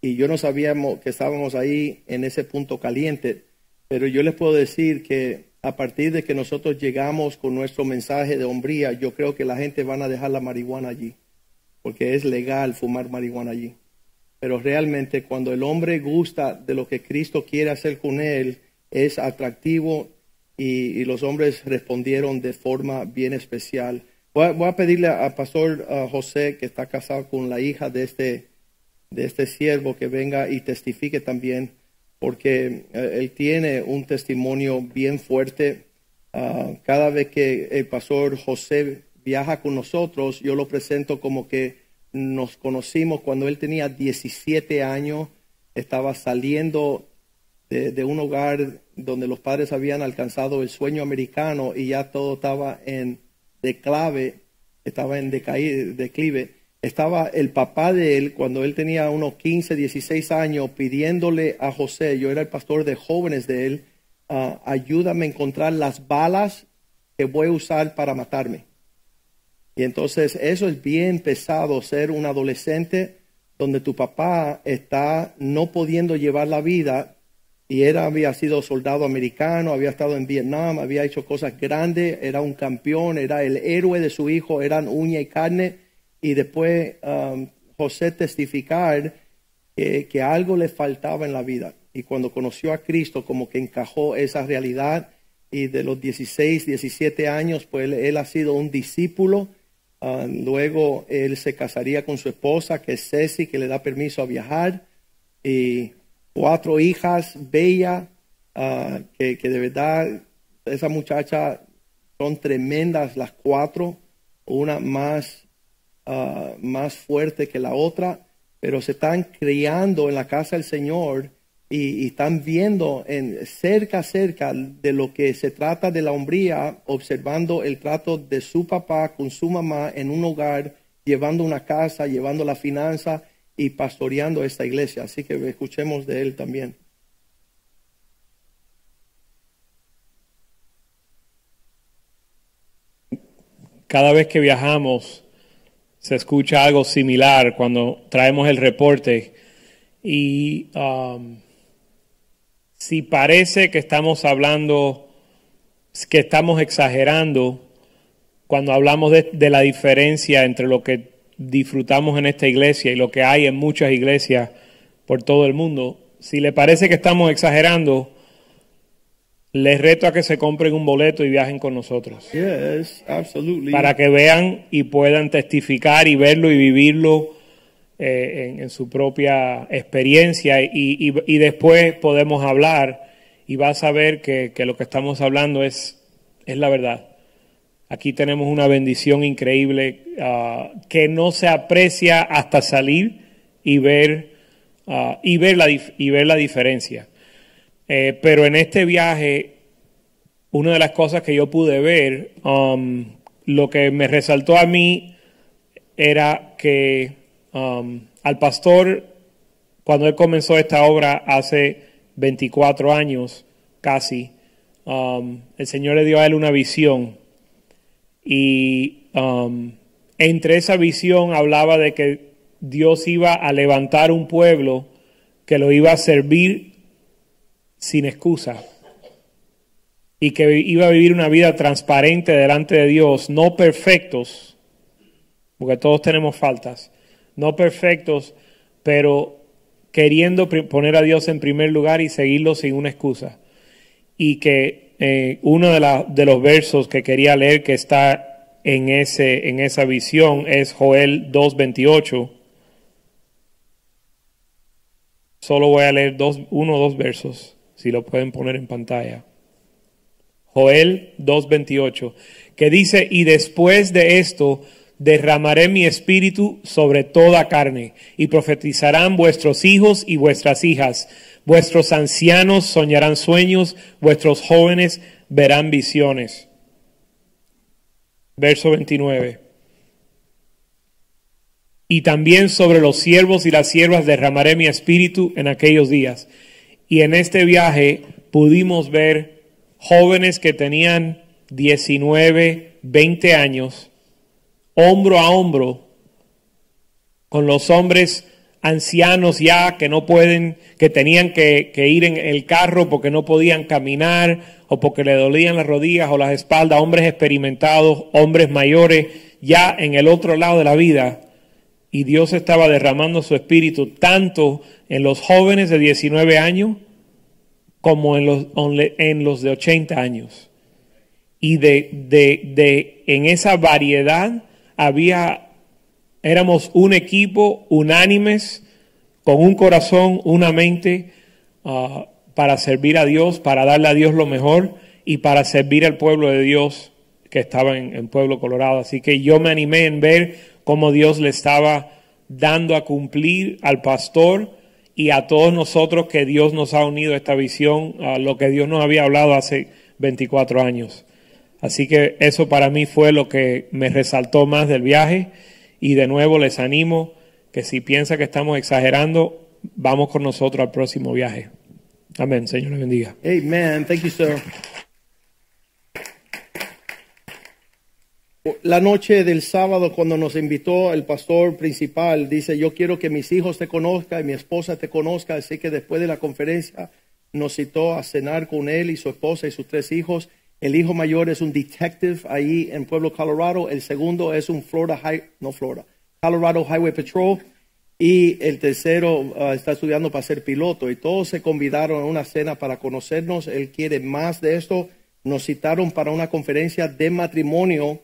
Y yo no sabíamos que estábamos ahí en ese punto caliente, pero yo les puedo decir que a partir de que nosotros llegamos con nuestro mensaje de hombría, yo creo que la gente van a dejar la marihuana allí, porque es legal fumar marihuana allí. Pero realmente cuando el hombre gusta de lo que Cristo quiere hacer con él, es atractivo y, los hombres respondieron de forma bien especial. Voy a, pedirle al pastor José, que está casado con la hija de este, de este siervo, que venga y testifique también, porque eh, él tiene un testimonio bien fuerte. Ah, cada vez que el pastor José viaja con nosotros, yo lo presento como que nos conocimos cuando él tenía 17 años, estaba saliendo de, un hogar donde los padres habían alcanzado el sueño americano y ya todo estaba en declave, estaba en declive. Estaba el papá de él cuando él tenía unos 15, 16 años pidiéndole a José, yo era el pastor de jóvenes de él, ah, ayúdame a encontrar las balas que voy a usar para matarme. Y entonces eso es bien pesado, ser un adolescente donde tu papá está no pudiendo llevar la vida y él había sido soldado americano, había estado en Vietnam, había hecho cosas grandes, era un campeón, era el héroe de su hijo, eran uña y carne. Y después um, José testificar que, que algo le faltaba en la vida. Y cuando conoció a Cristo como que encajó esa realidad. Y de los 16, 17 años pues él ha sido un discípulo Ah, luego él se casaría con su esposa, que es Ceci, que le da permiso a viajar. Y cuatro hijas bellas, ah, que, de verdad, esa muchacha son tremendas las cuatro, una más, ah, más fuerte que la otra, pero se están criando en la casa del Señor y, están viendo en cerca, cerca de lo que se trata de la hombría, observando el trato de su papá con su mamá en un hogar, llevando una casa, llevando la finanza y pastoreando esta iglesia. Así que escuchemos de él también. Cada vez que viajamos se escucha algo similar cuando traemos el reporte y um, si parece que estamos hablando, que estamos exagerando cuando hablamos de, la diferencia entre lo que disfrutamos en esta iglesia y lo que hay en muchas iglesias por todo el mundo, si le parece que estamos exagerando, les reto a que se compren un boleto y viajen con nosotros. Para que vean y puedan testificar y verlo y vivirlo eh, en, su propia experiencia y, después podemos hablar y vas a ver que, lo que estamos hablando es, es la verdad. Aquí tenemos una bendición increíble ah, que no se aprecia hasta salir y ver, ah, y ver, la, y ver la diferencia. Eh, pero en este viaje, una de las cosas que yo pude ver, um, lo que me resaltó a mí era que um, al pastor, cuando él comenzó esta obra hace 24 años casi, um, el Señor le dio a él una visión. Y um, entre esa visión hablaba de que Dios iba a levantar un pueblo que lo iba a servir sin excusa y que iba a vivir una vida transparente delante de Dios, no perfectos, porque todos tenemos faltas, no perfectos, pero queriendo poner a Dios en primer lugar y seguirlo sin una excusa. Y que eh, uno de, los versos que quería leer que está en, ese, en esa visión es Joel 2.28. Solo voy a leer uno o dos versos, si lo pueden poner en pantalla. Joel 2.28, que dice, y después de esto derramaré mi espíritu sobre toda carne, y profetizarán vuestros hijos y vuestras hijas, vuestros ancianos soñarán sueños, vuestros jóvenes verán visiones. Verso 29. Y también sobre los siervos y las siervas derramaré mi espíritu en aquellos días. Y en este viaje pudimos ver jóvenes que tenían 19, 20 años, hombro a hombro, con los hombres ancianos ya que no pueden, que tenían que, ir en el carro porque no podían caminar o porque le dolían las rodillas o las espaldas, hombres experimentados, hombres mayores, ya en el otro lado de la vida. Y Dios estaba derramando su espíritu tanto en los jóvenes de 19 años como en los, en los de 80 años. Y de, de, de, en esa variedad había, éramos un equipo unánimes, con un corazón, una mente, uh, para servir a Dios, para darle a Dios lo mejor y para servir al pueblo de Dios que estaba en, en Pueblo Colorado. Así que yo me animé en ver cómo Dios le estaba dando a cumplir al pastor y a todos nosotros que Dios nos ha unido a esta visión, a lo que Dios nos había hablado hace 24 años. Así que eso para mí fue lo que me resaltó más del viaje y de nuevo les animo que si piensa que estamos exagerando, vamos con nosotros al próximo viaje. Amén. Señor le bendiga. Amen. Thank you, sir. La noche del sábado, cuando nos invitó el pastor principal, dice, yo quiero que mis hijos te conozcan y mi esposa te conozca, así que después de la conferencia nos citó a cenar con él y su esposa y sus tres hijos. El hijo mayor es un detective ahí en Pueblo, Colorado. El segundo es un Florida, High, no Florida, Colorado Highway Patrol. Y el tercero uh, está estudiando para ser piloto. Y todos se convidaron a una cena para conocernos. Él quiere más de esto. Nos citaron para una conferencia de matrimonio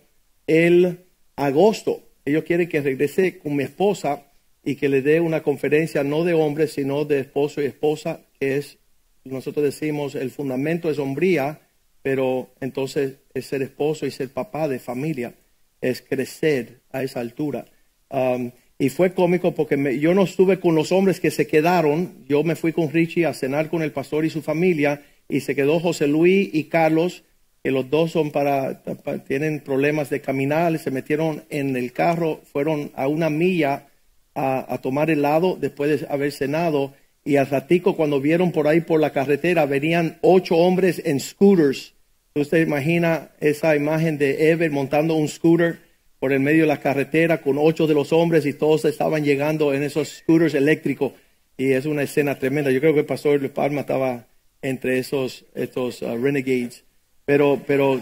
el agosto. Ellos quieren que regrese con mi esposa y que le dé una conferencia no de hombres, sino de esposo y esposa, que es, nosotros decimos, el fundamento es hombría, pero entonces es ser esposo y ser papá de familia, es crecer a esa altura. Um, y fue cómico porque me, yo no estuve con los hombres que se quedaron, yo me fui con Richie a cenar con el pastor y su familia, y se quedó José Luis y Carlos, que los dos son para, tienen problemas de caminar, se metieron en el carro, fueron a una milla a, a, tomar helado después de haber cenado y al ratico cuando vieron por ahí por la carretera venían ocho hombres en scooters. Usted imagina esa imagen de Ever montando un scooter por el medio de la carretera con ocho de los hombres y todos estaban llegando en esos scooters eléctricos y es una escena tremenda. Yo creo que el pastor de Palma estaba entre esos estos uh, renegades. Pero, pero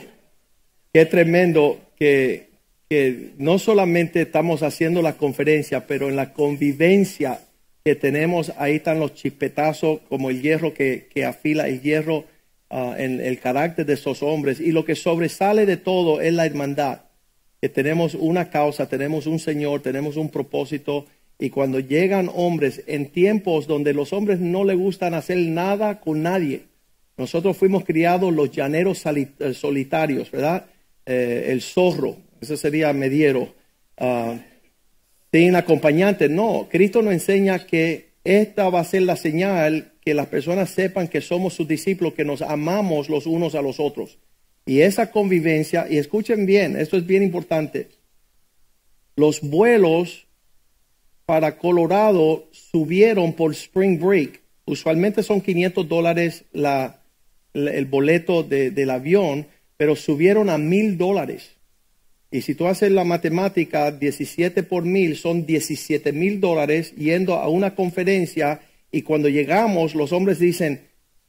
qué tremendo que, que, no solamente estamos haciendo la conferencia, pero en la convivencia que tenemos, ahí están los chispetazos como el hierro que, que afila el hierro uh, en el carácter de esos hombres. Y lo que sobresale de todo es la hermandad, que tenemos una causa, tenemos un Señor, tenemos un propósito. Y cuando llegan hombres en tiempos donde los hombres no le gustan hacer nada con nadie, nosotros fuimos criados los llaneros solitarios, ¿verdad? eh, el zorro, ese sería mediero, ah, sin acompañante. No, Cristo nos enseña que esta va a ser la señal que las personas sepan que somos sus discípulos, que nos amamos los unos a los otros. Y esa convivencia, y escuchen bien, esto es bien importante, los vuelos para Colorado subieron por Spring Break. Usualmente son 500 dólares la, el boleto del avión, pero subieron a mil dólares. Y si tú haces la matemática, 17 por mil son 17 mil dólares yendo a una conferencia y cuando llegamos los hombres dicen,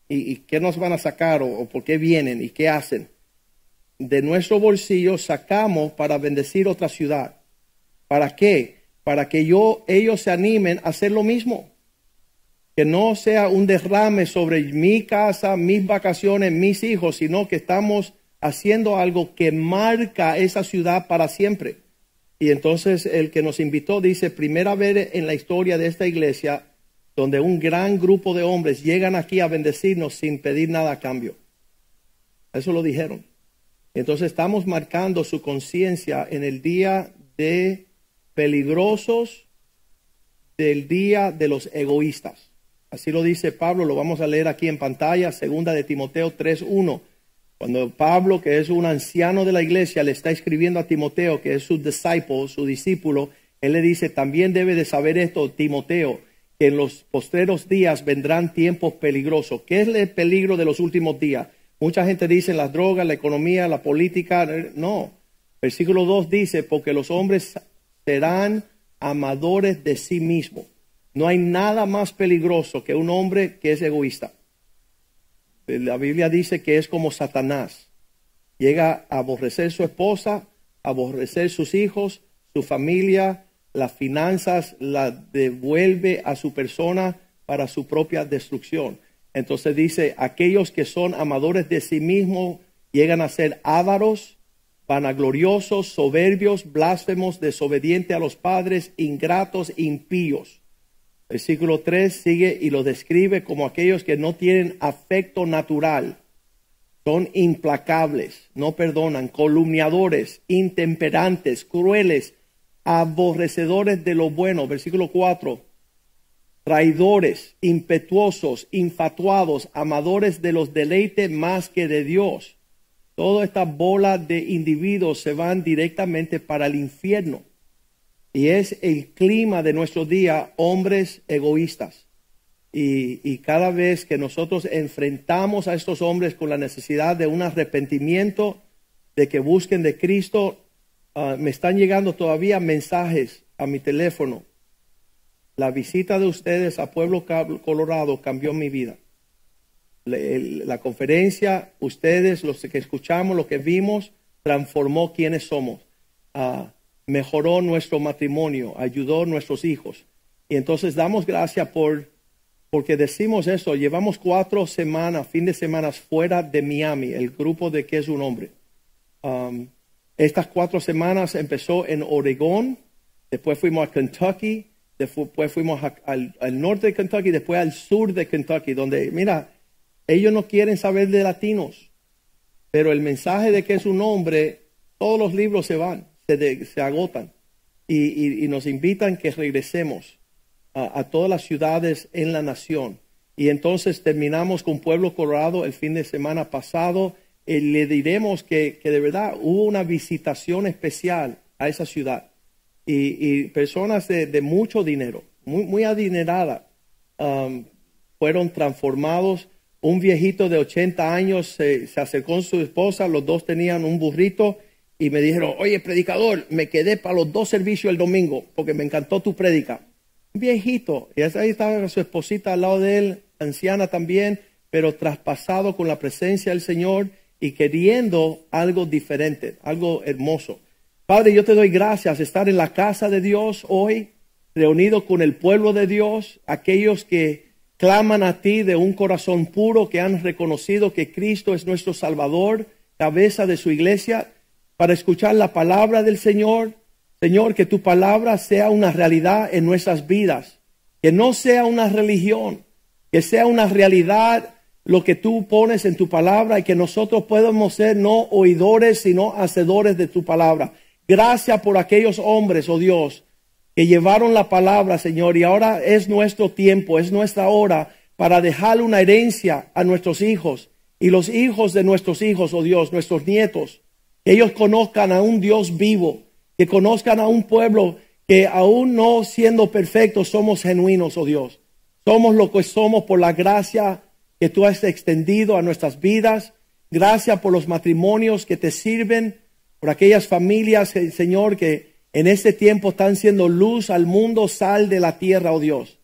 ¿y, qué nos van a sacar o, por qué vienen y qué hacen? De nuestro bolsillo sacamos para bendecir otra ciudad. ¿Para qué? Para que yo, ellos se animen a hacer lo mismo. Que no sea un derrame sobre mi casa, mis vacaciones, mis hijos, sino que estamos haciendo algo que marca esa ciudad para siempre. Y entonces el que nos invitó dice, primera vez en la historia de esta iglesia donde un gran grupo de hombres llegan aquí a bendecirnos sin pedir nada a cambio. Eso lo dijeron. Entonces estamos marcando su conciencia en el día de peligrosos del día de los egoístas. Así lo dice Pablo, lo vamos a leer aquí en pantalla, segunda de Timoteo 3.1. Cuando Pablo, que es un anciano de la iglesia, le está escribiendo a Timoteo, que es su discípulo, su discípulo, él le dice, también debe de saber esto, Timoteo, que en los postreros días vendrán tiempos peligrosos. ¿Qué es el peligro de los últimos días? Mucha gente dice las drogas, la economía, la política. No. Versículo 2 dice, porque los hombres serán amadores de sí mismos. No hay nada más peligroso que un hombre que es egoísta. La Biblia dice que es como Satanás. Llega a aborrecer su esposa, a aborrecer sus hijos, su familia, las finanzas, la devuelve a su persona para su propia destrucción. Entonces dice, aquellos que son amadores de sí mismos llegan a ser ávaros, vanagloriosos, soberbios, blasfemos, desobedientes a los padres, ingratos, impíos Versículo 3 sigue y lo describe como aquellos que no tienen afecto natural, son implacables, no perdonan, columniadores, intemperantes, crueles, aborrecedores de lo bueno. Versículo 4, traidores, impetuosos, infatuados, amadores de los deleites más que de Dios. Toda esta bola de individuos se van directamente para el infierno. Y es el clima de nuestro día, hombres egoístas. Y, cada vez que nosotros enfrentamos a estos hombres con la necesidad de un arrepentimiento, de que busquen de Cristo, ah, me están llegando todavía mensajes a mi teléfono. La visita de ustedes a Pueblo Colorado cambió mi vida. La, conferencia, ustedes, los que escuchamos, lo que vimos, transformó quienes somos. Ah, mejoró nuestro matrimonio, ayudó a nuestros hijos. Y entonces damos gracias por, porque decimos eso. Llevamos cuatro semanas, fin de semana fuera de Miami, el grupo de que es un hombre. Um, estas cuatro semanas empezó en Oregón, después fuimos a Kentucky, después fuimos al, al, norte de Kentucky, después al sur de Kentucky, donde, mira, ellos no quieren saber de latinos, pero el mensaje de que es un hombre, todos los libros se van se, agotan y, nos invitan que regresemos a, todas las ciudades en la nación. Y entonces terminamos con Pueblo Colorado el fin de semana pasado. y le diremos que, de verdad hubo una visitación especial a esa ciudad. Y, personas de, mucho dinero, muy, muy adineradas, um, fueron transformados. Un viejito de 80 años se, se acercó con su esposa, los dos tenían un burrito y me dijeron, oye, predicador, me quedé para los dos servicios el domingo porque me encantó tu prédica. Un viejito, y ahí estaba su esposita al lado de él, anciana también, pero traspasado con la presencia del Señor y queriendo algo diferente, algo hermoso. Padre, yo te doy gracias estar en la casa de Dios hoy, reunido con el pueblo de Dios, aquellos que claman a ti de un corazón puro, que han reconocido que Cristo es nuestro Salvador, cabeza de su iglesia para escuchar la palabra del Señor. Señor, que tu palabra sea una realidad en nuestras vidas, que no sea una religión, que sea una realidad lo que tú pones en tu palabra y que nosotros podamos ser no oidores, sino hacedores de tu palabra. Gracias por aquellos hombres, oh Dios, que llevaron la palabra, Señor, y ahora es nuestro tiempo, es nuestra hora para dejar una herencia a nuestros hijos y los hijos de nuestros hijos, oh Dios, nuestros nietos, que ellos conozcan a un Dios vivo, que conozcan a un pueblo que aún no siendo perfectos somos genuinos, oh Dios. Somos lo que somos por la gracia que tú has extendido a nuestras vidas. Gracias por los matrimonios que te sirven, por aquellas familias, eh, Señor, que en este tiempo están siendo luz al mundo, sal de la tierra, oh Dios.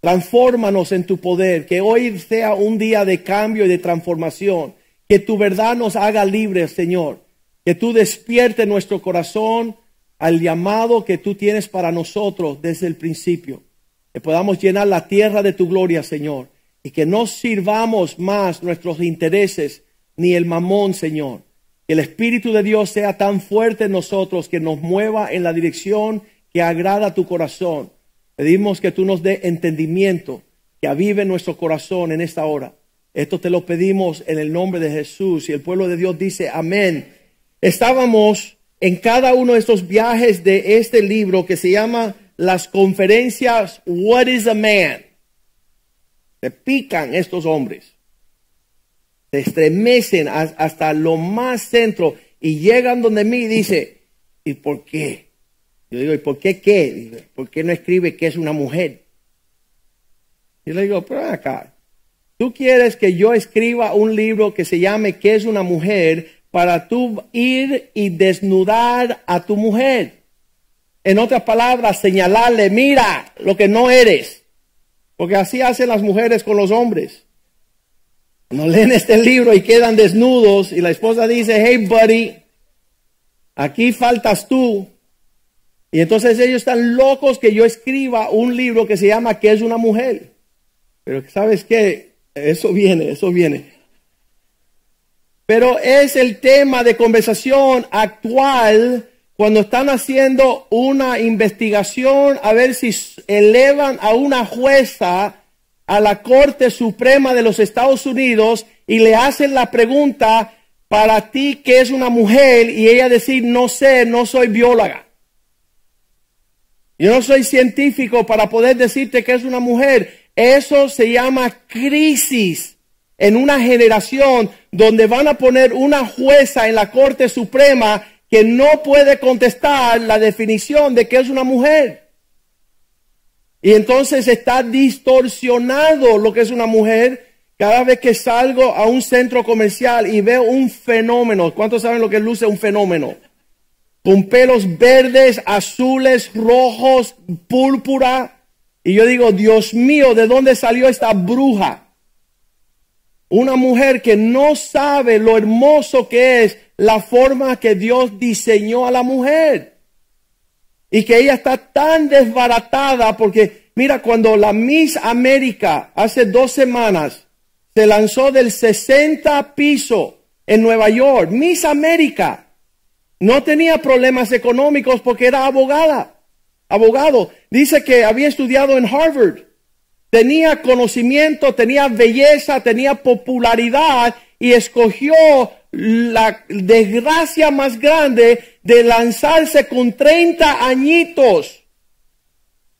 Transfórmanos en tu poder, que hoy sea un día de cambio y de transformación, que tu verdad nos haga libres, Señor, que tú despierte nuestro corazón al llamado que tú tienes para nosotros desde el principio, que podamos llenar la tierra de tu gloria, Señor, y que no sirvamos más nuestros intereses ni el mamón, Señor. Que el Espíritu de Dios sea tan fuerte en nosotros que nos mueva en la dirección que agrada tu corazón. Pedimos que tú nos dé entendimiento, que avive nuestro corazón en esta hora. Esto te lo pedimos en el nombre de Jesús y el pueblo de Dios dice amén. Estábamos en cada uno de estos viajes de este libro que se llama las conferencias What is a Man? Se pican estos hombres. Se estremecen hasta lo más centro y llegan donde mí y dice, ¿y por qué? Yo digo, ¿y por qué qué? ¿Por qué no escribe que es una mujer? Y le digo, pero acá, tú quieres que yo escriba un libro que se llame ¿Qué es una mujer? Para tú ir y desnudar a tu mujer. En otras palabras, señalarle, mira lo que no eres. Porque así hacen las mujeres con los hombres. No leen este libro y quedan desnudos y la esposa dice, hey buddy, aquí faltas tú. Y entonces ellos están locos que yo escriba un libro que se llama ¿Qué es una mujer? Pero sabes qué, eso viene, eso viene. Pero es el tema de conversación actual cuando están haciendo una investigación a ver si elevan a una jueza a la Corte Suprema de los Estados Unidos y le hacen la pregunta, para ti que es una mujer, y ella decir, no sé, no soy bióloga. Yo no soy científico para poder decirte que es una mujer. Eso se llama crisis en una generación donde van a poner una jueza en la Corte Suprema que no puede contestar la definición de que es una mujer. Y entonces está distorsionado lo que es una mujer. Cada vez que salgo a un centro comercial y veo un fenómeno, ¿cuántos saben lo que luce un fenómeno? Con pelos verdes, azules, rojos, púrpura. Y yo digo, Dios mío, ¿de dónde salió esta bruja? Una mujer que no sabe lo hermoso que es la forma que Dios diseñó a la mujer. Y que ella está tan desbaratada porque, mira, cuando la Miss América hace dos semanas se lanzó del 60 piso en Nueva York, Miss América, no tenía problemas económicos porque era abogada, abogado. Dice que había estudiado en Harvard, tenía conocimiento, tenía belleza, tenía popularidad y escogió la desgracia más grande de lanzarse con 30 añitos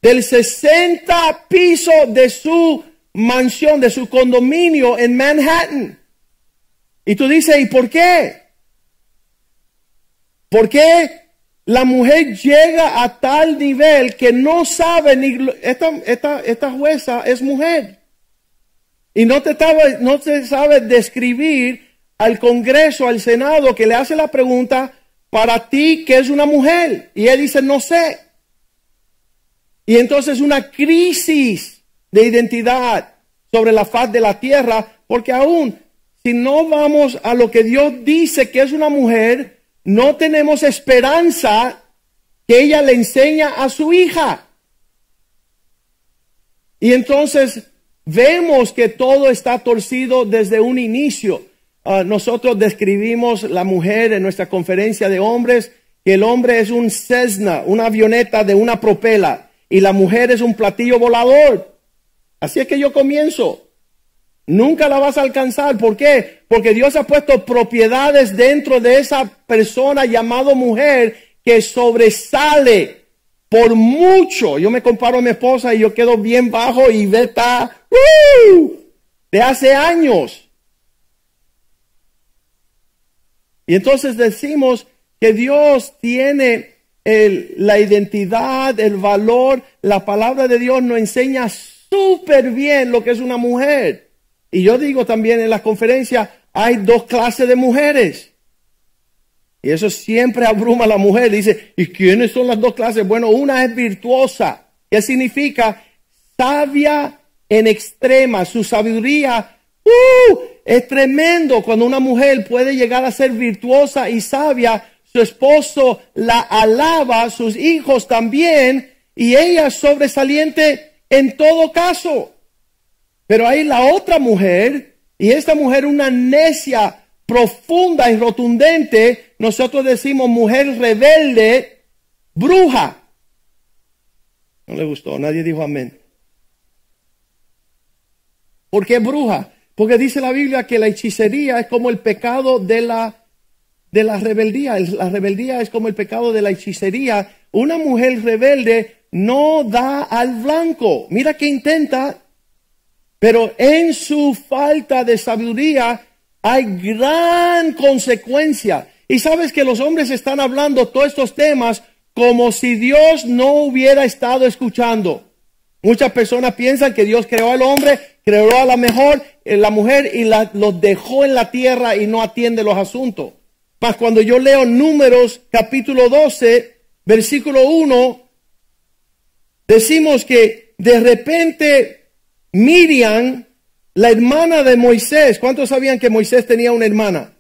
del 60 piso de su mansión, de su condominio en Manhattan. Y tú dices, ¿y por qué? ¿Por qué la mujer llega a tal nivel que no sabe ni esta, esta, esta jueza es mujer? Y no te, no te sabe describir al Congreso, al Senado, que le hace la pregunta, para ti, que es una mujer? Y él dice, no sé. Y entonces una crisis de identidad sobre la faz de la tierra, porque aún si no vamos a lo que Dios dice que es una mujer, no tenemos esperanza que ella le enseña a su hija. Y entonces vemos que todo está torcido desde un inicio. Ah, nosotros describimos la mujer en nuestra conferencia de hombres, que el hombre es un Cessna, una avioneta de una propela, y la mujer es un platillo volador. Así es que yo comienzo. Nunca la vas a alcanzar. ¿Por qué? Porque Dios ha puesto propiedades dentro de esa persona llamado mujer que sobresale por mucho. Yo me comparo a mi esposa y yo quedo bien bajo y ve está ¡uh! de hace años. Y entonces decimos que Dios tiene el- la identidad, el valor. La palabra de Dios nos enseña súper bien lo que es una mujer. Y yo digo también en las conferencias, hay dos clases de mujeres. Y eso siempre abruma a la mujer. Dice, ¿y quiénes son las dos clases? Bueno, una es virtuosa. ¿Qué significa? Sabia en extrema. Su sabiduría ¡uh! es tremendo cuando una mujer puede llegar a ser virtuosa y sabia. Su esposo la alaba, sus hijos también. Y ella es sobresaliente en todo caso. Pero hay la otra mujer, y esta mujer una necia profunda y rotundente, nosotros decimos mujer rebelde, bruja. No le gustó, nadie dijo amén. ¿Por qué bruja? Porque dice la Biblia que la hechicería es como el pecado de la, de la rebeldía. El- La rebeldía es como el pecado de la hechicería. Una mujer rebelde no da al blanco. Mira que intenta, pero en su falta de sabiduría hay gran consecuencia. Y sabes que los hombres están hablando todos estos temas como si Dios no hubiera estado escuchando. Muchas personas piensan que Dios creó al hombre, creó a la mejor, eh, la mujer y la, los dejó en la tierra y no atiende los asuntos. Mas cuando yo leo Números capítulo 12, versículo 1, decimos que de repente Miriam, la hermana de Moisés, ¿cuántos sabían que Moisés tenía una hermana?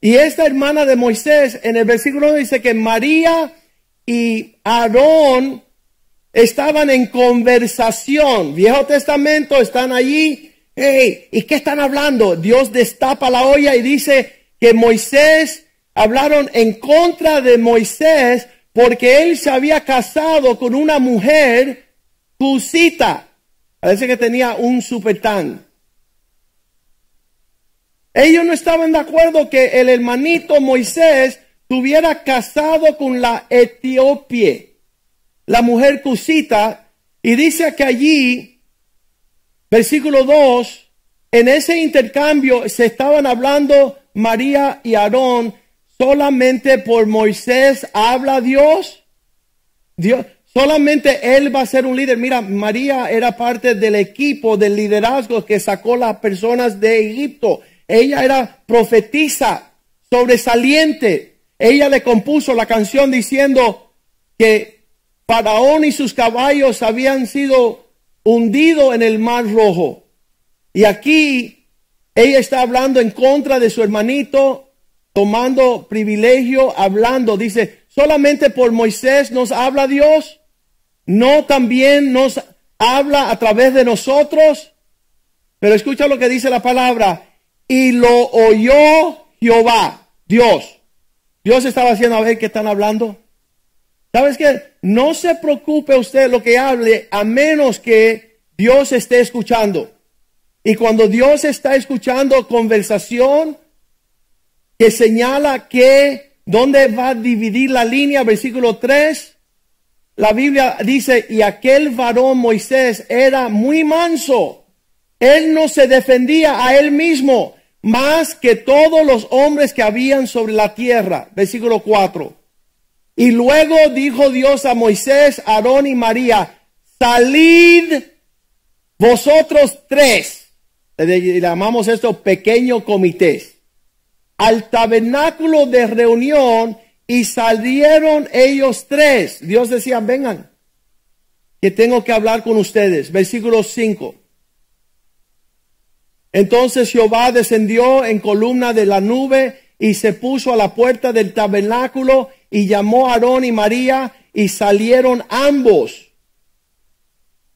Y esta hermana de Moisés, en el versículo 1 dice que María y Aarón estaban en conversación. Viejo Testamento, están allí. Hey, ¿y qué están hablando? Dios destapa la olla y dice que Moisés hablaron en contra de Moisés porque él se había casado con una mujer cusita. Parece que tenía un supertán. Ellos no estaban de acuerdo que el hermanito Moisés tuviera casado con la etíope, la mujer cusita, y dice que allí, versículo 2, en ese intercambio se estaban hablando María y Aarón, solamente por Moisés habla Dios. Dios, solamente él va a ser un líder. Mira, María era parte del equipo del liderazgo que sacó las personas de Egipto. Ella era profetisa, sobresaliente. Ella le compuso la canción diciendo que Faraón y sus caballos habían sido hundidos en el mar rojo. Y aquí ella está hablando en contra de su hermanito, tomando privilegio, hablando. Dice, solamente por Moisés nos habla Dios, no también nos habla a través de nosotros. Pero escucha lo que dice la palabra. Y lo oyó Jehová, Dios. Dios estaba haciendo a ver qué están hablando. ¿Sabes qué? No se preocupe usted lo que hable a menos que Dios esté escuchando. Y cuando Dios está escuchando conversación que señala que dónde va a dividir la línea, versículo 3, la Biblia dice, y aquel varón Moisés era muy manso. Él no se defendía a él mismo más que todos los hombres que habían sobre la tierra. Versículo 4. Y luego dijo Dios a Moisés, Aarón y María, salid vosotros tres. Le llamamos esto pequeño comités. Al tabernáculo de reunión y salieron ellos tres. Dios decía, vengan, que tengo que hablar con ustedes. Versículo 5. Entonces Jehová descendió en columna de la nube y se puso a la puerta del tabernáculo y llamó a Aarón y María y salieron ambos.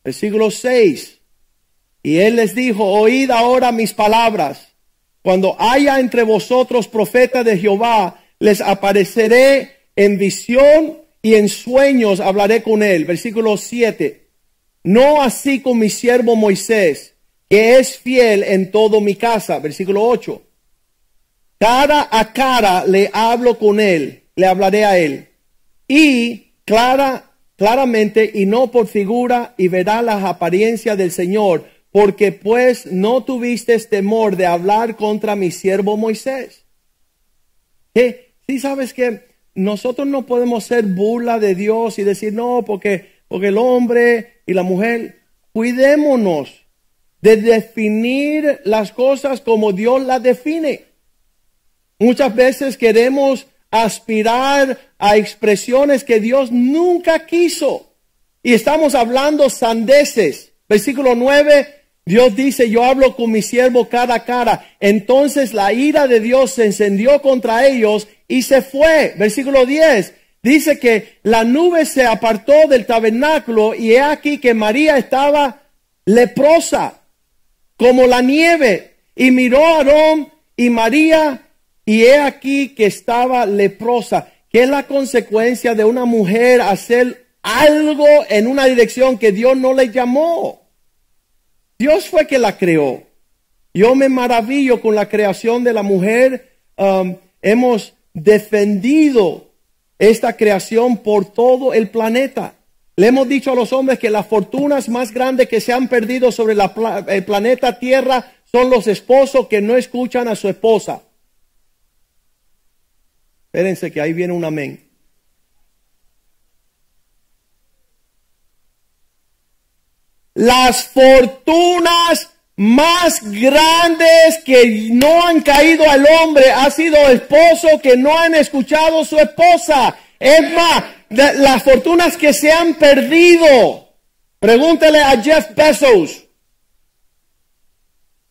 Versículo 6. Y él les dijo, oíd ahora mis palabras. Cuando haya entre vosotros profeta de Jehová, les apareceré en visión y en sueños hablaré con él. Versículo 7. No así con mi siervo Moisés, que es fiel en todo mi casa. Versículo 8. Cara a cara le hablo con él, le hablaré a él. Y clara, claramente y no por figura y verá las apariencias del Señor, porque pues no tuviste temor de hablar contra mi siervo Moisés. ¿Qué? Sí sabes que nosotros no podemos ser burla de Dios y decir no, porque, porque el hombre y la mujer, cuidémonos de definir las cosas como Dios las define. Muchas veces queremos aspirar a expresiones que Dios nunca quiso. Y estamos hablando sandeces. Versículo 9, Dios dice, yo hablo con mi siervo cara a cara. Entonces la ira de Dios se encendió contra ellos y se fue. Versículo 10, dice que la nube se apartó del tabernáculo y he aquí que María estaba leprosa como la nieve y miró a Aarón y María y he aquí que estaba leprosa, que es la consecuencia de una mujer hacer algo en una dirección que Dios no le llamó. Dios fue que la creó. Yo me maravillo con la creación de la mujer. Um, hemos defendido esta creación por todo el planeta. Le hemos dicho a los hombres que las fortunas más grandes que se han perdido sobre el planeta Tierra son los esposos que no escuchan a su esposa. Espérense que ahí viene un amén. Las fortunas más grandes que no han caído al hombre ha sido esposo que no han escuchado su esposa. Es más, las fortunas que se han perdido. Pregúntele a Jeff Bezos.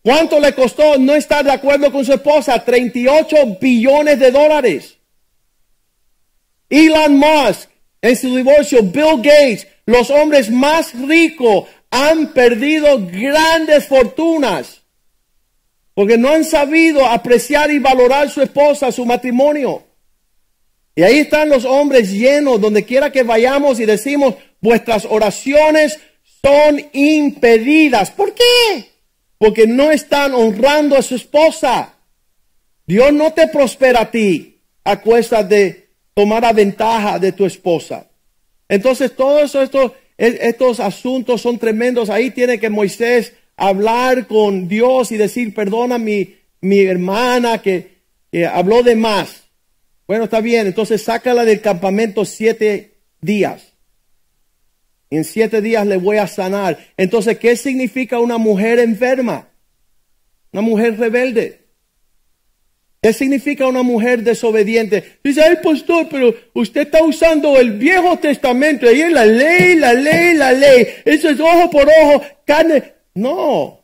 ¿Cuánto le costó no estar de acuerdo con su esposa? 38 billones de dólares. Elon Musk, en su divorcio, Bill Gates, los hombres más ricos han perdido grandes fortunas porque no han sabido apreciar y valorar su esposa, su matrimonio. Y ahí están los hombres llenos, donde quiera que vayamos y decimos, vuestras oraciones son impedidas. ¿Por qué? Porque no están honrando a su esposa. Dios no te prospera a ti a cuesta de tomar ventaja de tu esposa. Entonces todos estos, estos asuntos son tremendos. Ahí tiene que Moisés hablar con Dios y decir, perdona mi, mi hermana que, habló de más. Bueno, está bien, entonces sácala del campamento siete días. En siete días le voy a sanar. Entonces, ¿qué significa una mujer enferma? Una mujer rebelde. ¿Qué significa una mujer desobediente? Dice, ay pastor, pero usted está usando el Viejo Testamento, ahí es la ley, la ley, la ley. Eso es ojo por ojo, carne. No.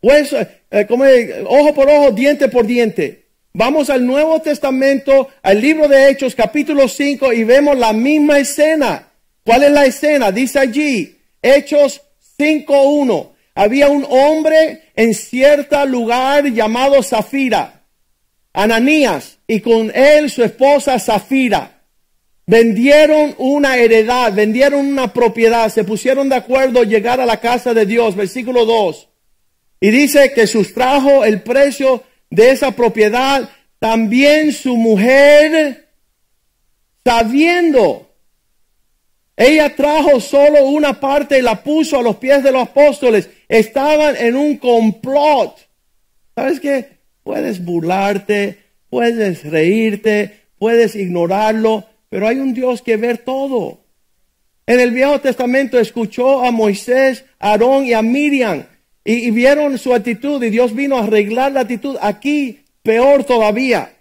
Pues, eh, como ojo por ojo, diente por diente. Vamos al Nuevo Testamento, al libro de Hechos, capítulo 5, y vemos la misma escena. ¿Cuál es la escena? Dice allí, Hechos 5.1. Había un hombre en cierto lugar llamado Zafira Ananías y con él su esposa Zafira vendieron una heredad, vendieron una propiedad, se pusieron de acuerdo llegar a la casa de Dios, versículo 2. Y dice que sustrajo el precio de esa propiedad también su mujer, sabiendo. Ella trajo solo una parte y la puso a los pies de los apóstoles. Estaban en un complot. ¿Sabes qué? Puedes burlarte, puedes reírte, puedes ignorarlo, pero hay un Dios que ve todo. En el Viejo Testamento escuchó a Moisés, a Aarón y a Miriam y, vieron su actitud y Dios vino a arreglar la actitud. Aquí peor todavía.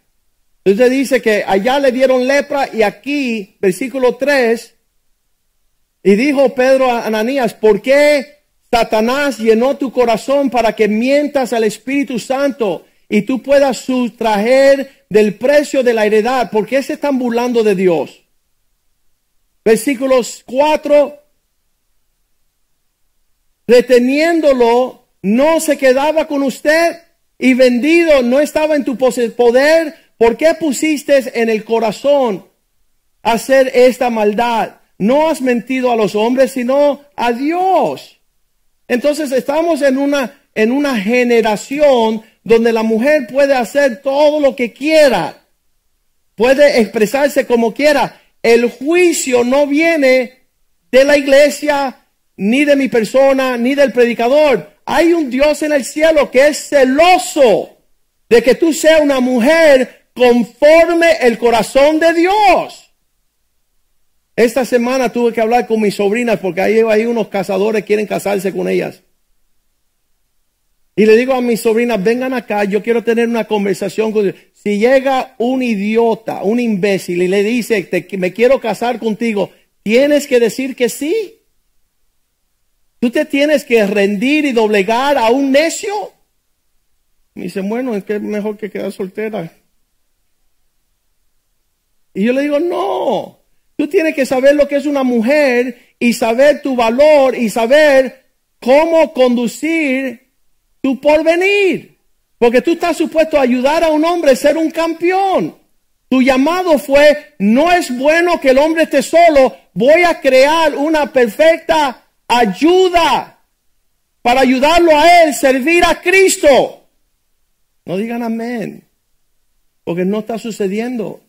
Entonces dice que allá le dieron lepra y aquí, versículo 3, y dijo Pedro a Ananías, ¿por qué Satanás llenó tu corazón para que mientas al Espíritu Santo y tú puedas sustraer del precio de la heredad. ¿Por qué se están burlando de Dios? Versículos 4. Reteniéndolo, no se quedaba con usted y vendido no estaba en tu poder. ¿Por qué pusiste en el corazón hacer esta maldad? No has mentido a los hombres, sino a Dios. Entonces estamos en una en una generación donde la mujer puede hacer todo lo que quiera, puede expresarse como quiera. El juicio no viene de la iglesia, ni de mi persona, ni del predicador. Hay un Dios en el cielo que es celoso de que tú seas una mujer conforme el corazón de Dios. Esta semana tuve que hablar con mis sobrinas porque ahí hay unos cazadores que quieren casarse con ellas. Y le digo a mis sobrinas, vengan acá, yo quiero tener una conversación con Si llega un idiota, un imbécil y le dice, me quiero casar contigo, tienes que decir que sí. Tú te tienes que rendir y doblegar a un necio. Me dice, bueno, es que mejor que quedar soltera. Y yo le digo, no, tú tienes que saber lo que es una mujer y saber tu valor y saber cómo conducir tu porvenir. Porque tú estás supuesto a ayudar a un hombre a ser un campeón. Tu llamado fue, no es bueno que el hombre esté solo, voy a crear una perfecta ayuda para ayudarlo a él, servir a Cristo. No digan amén, porque no está sucediendo.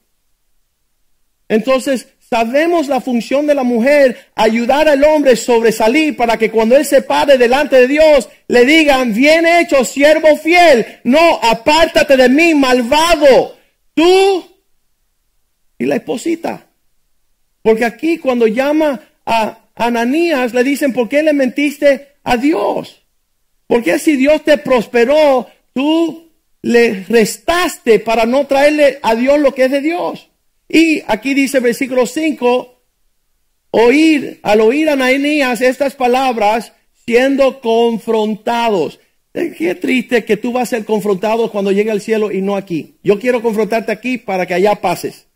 Entonces, sabemos la función de la mujer, ayudar al hombre sobresalir para que cuando él se pare delante de Dios, le digan, bien hecho, siervo fiel. No, apártate de mí, malvado. Tú y la esposita. Porque aquí cuando llama a Ananías le dicen, ¿por qué le mentiste a Dios? Porque si Dios te prosperó, tú le restaste para no traerle a Dios lo que es de Dios? Y aquí dice versículo 5, oír, al oír a Ananías estas palabras, siendo confrontados. Eh, qué triste que tú vas a ser confrontado cuando llegue al cielo y no aquí. Yo quiero confrontarte aquí para que allá pases.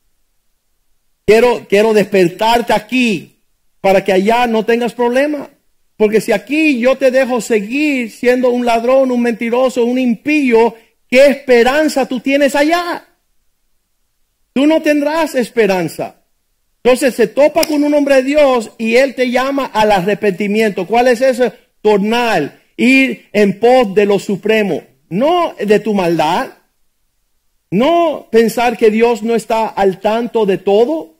Quiero, quiero despertarte aquí para que allá no tengas problema. Porque si aquí yo te dejo seguir siendo un ladrón, un mentiroso, un impío, ¿qué esperanza tú tienes allá? Tú no tendrás esperanza. Entonces se topa con un hombre de Dios y él te llama al arrepentimiento. ¿Cuál es ese? Tornar, ir en pos de lo supremo, no de tu maldad, no pensar que Dios no está al tanto de todo,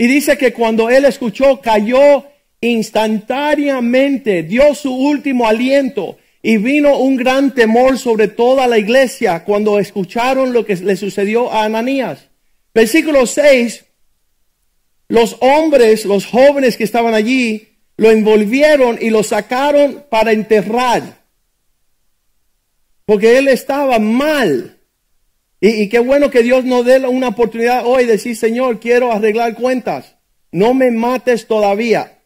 y dice que cuando él escuchó, cayó instantáneamente, dio su último aliento y vino un gran temor sobre toda la iglesia cuando escucharon lo que le sucedió a Ananías. Versículo 6, los hombres, los jóvenes que estaban allí, lo envolvieron y lo sacaron para enterrar. Porque él estaba mal. Y, qué bueno que Dios nos dé una oportunidad hoy de decir, Señor, quiero arreglar cuentas. No me mates todavía.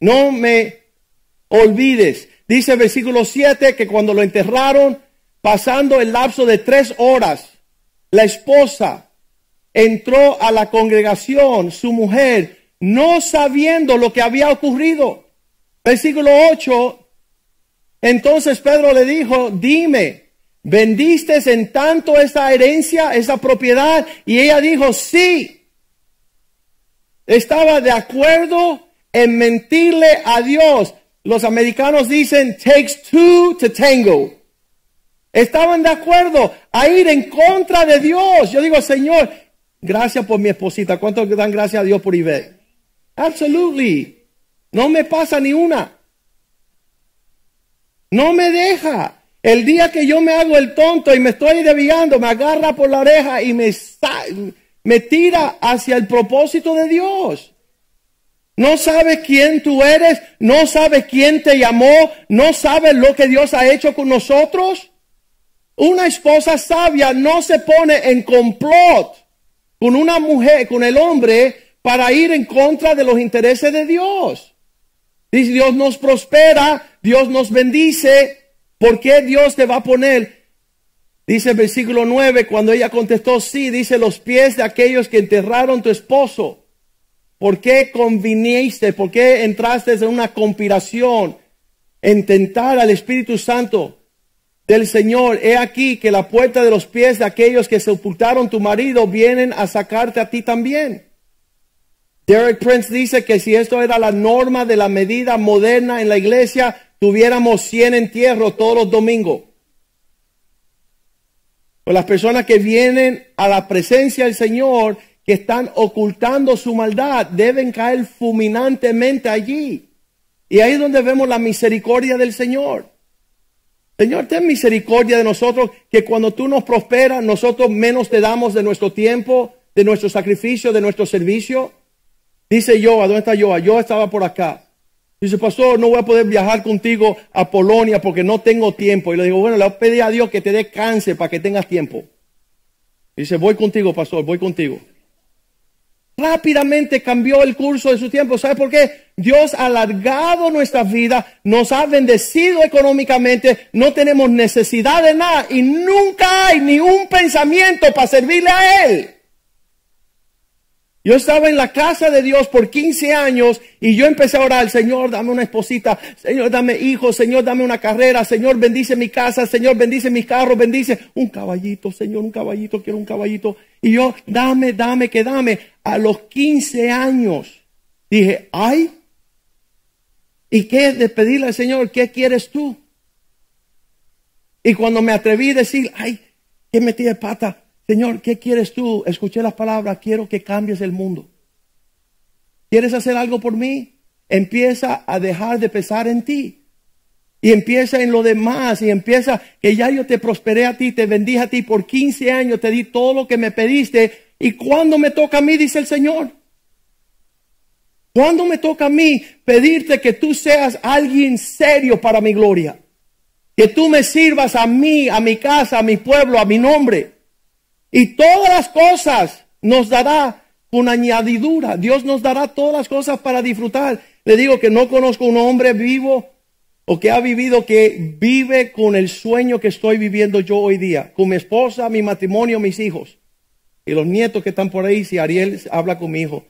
No me olvides. Dice el versículo 7 que cuando lo enterraron, pasando el lapso de tres horas, la esposa entró a la congregación, su mujer, no sabiendo lo que había ocurrido. Versículo 8. Entonces Pedro le dijo, dime, ¿Vendiste en tanto esa herencia, esa propiedad? Y ella dijo, sí. Estaba de acuerdo en mentirle a Dios. Los americanos dicen, takes two to tango. Estaban de acuerdo a ir en contra de Dios. Yo digo, Señor, gracias por mi esposita. ¿Cuánto dan gracias a Dios por Ivette? Absolutely. No me pasa ni una. No me deja. El día que yo me hago el tonto y me estoy desviando, me agarra por la oreja y me, me tira hacia el propósito de Dios. No sabes quién tú eres, no sabes quién te llamó, no sabes lo que Dios ha hecho con nosotros. Una esposa sabia no se pone en complot con una mujer, con el hombre, para ir en contra de los intereses de Dios. Dice, Dios nos prospera, Dios nos bendice, ¿Por qué Dios te va a poner? Dice el versículo 9, cuando ella contestó, sí, dice los pies de aquellos que enterraron tu esposo. ¿Por qué conviniste? ¿Por qué entraste en una conspiración en tentar al Espíritu Santo del Señor? He aquí que la puerta de los pies de aquellos que sepultaron tu marido vienen a sacarte a ti también. Derek Prince dice que si esto era la norma de la medida moderna en la iglesia, tuviéramos 100 entierros todos los domingos. Pues las personas que vienen a la presencia del Señor, que están ocultando su maldad, deben caer fulminantemente allí. Y ahí es donde vemos la misericordia del Señor. Señor, ten misericordia de nosotros, que cuando tú nos prosperas, nosotros menos te damos de nuestro tiempo, de nuestro sacrificio, de nuestro servicio. Dice Joa, ¿dónde está Joa? Yo estaba por acá. Dice, pastor, no voy a poder viajar contigo a Polonia porque no tengo tiempo. Y le digo, bueno, le pedir a Dios que te dé cáncer para que tengas tiempo. Dice, voy contigo, pastor, voy contigo. Rápidamente cambió el curso de su tiempo. ¿Sabe por qué? Dios ha alargado nuestra vida, nos ha bendecido económicamente, no tenemos necesidad de nada y nunca hay ni un pensamiento para servirle a Él. Yo estaba en la casa de Dios por 15 años y yo empecé a orar, Señor, dame una esposita, Señor, dame hijos, Señor, dame una carrera, Señor, bendice mi casa, Señor, bendice mis carros, bendice un caballito, Señor, un caballito, quiero un caballito. Y yo, dame, dame, que dame. A los 15 años dije, ay, ¿y qué de pedirle al Señor, qué quieres tú? Y cuando me atreví a decir, ay, ¿qué metí de pata? Señor, ¿qué quieres tú? Escuché las palabras, quiero que cambies el mundo. ¿Quieres hacer algo por mí? Empieza a dejar de pesar en ti. Y empieza en lo demás. Y empieza que ya yo te prosperé a ti, te bendije a ti por 15 años, te di todo lo que me pediste. ¿Y cuando me toca a mí? Dice el Señor. ¿Cuándo me toca a mí pedirte que tú seas alguien serio para mi gloria? Que tú me sirvas a mí, a mi casa, a mi pueblo, a mi nombre. Y todas las cosas nos dará con añadidura. Dios nos dará todas las cosas para disfrutar. Le digo que no conozco un hombre vivo o que ha vivido que vive con el sueño que estoy viviendo yo hoy día, con mi esposa, mi matrimonio, mis hijos y los nietos que están por ahí. Si Ariel habla con mi hijo.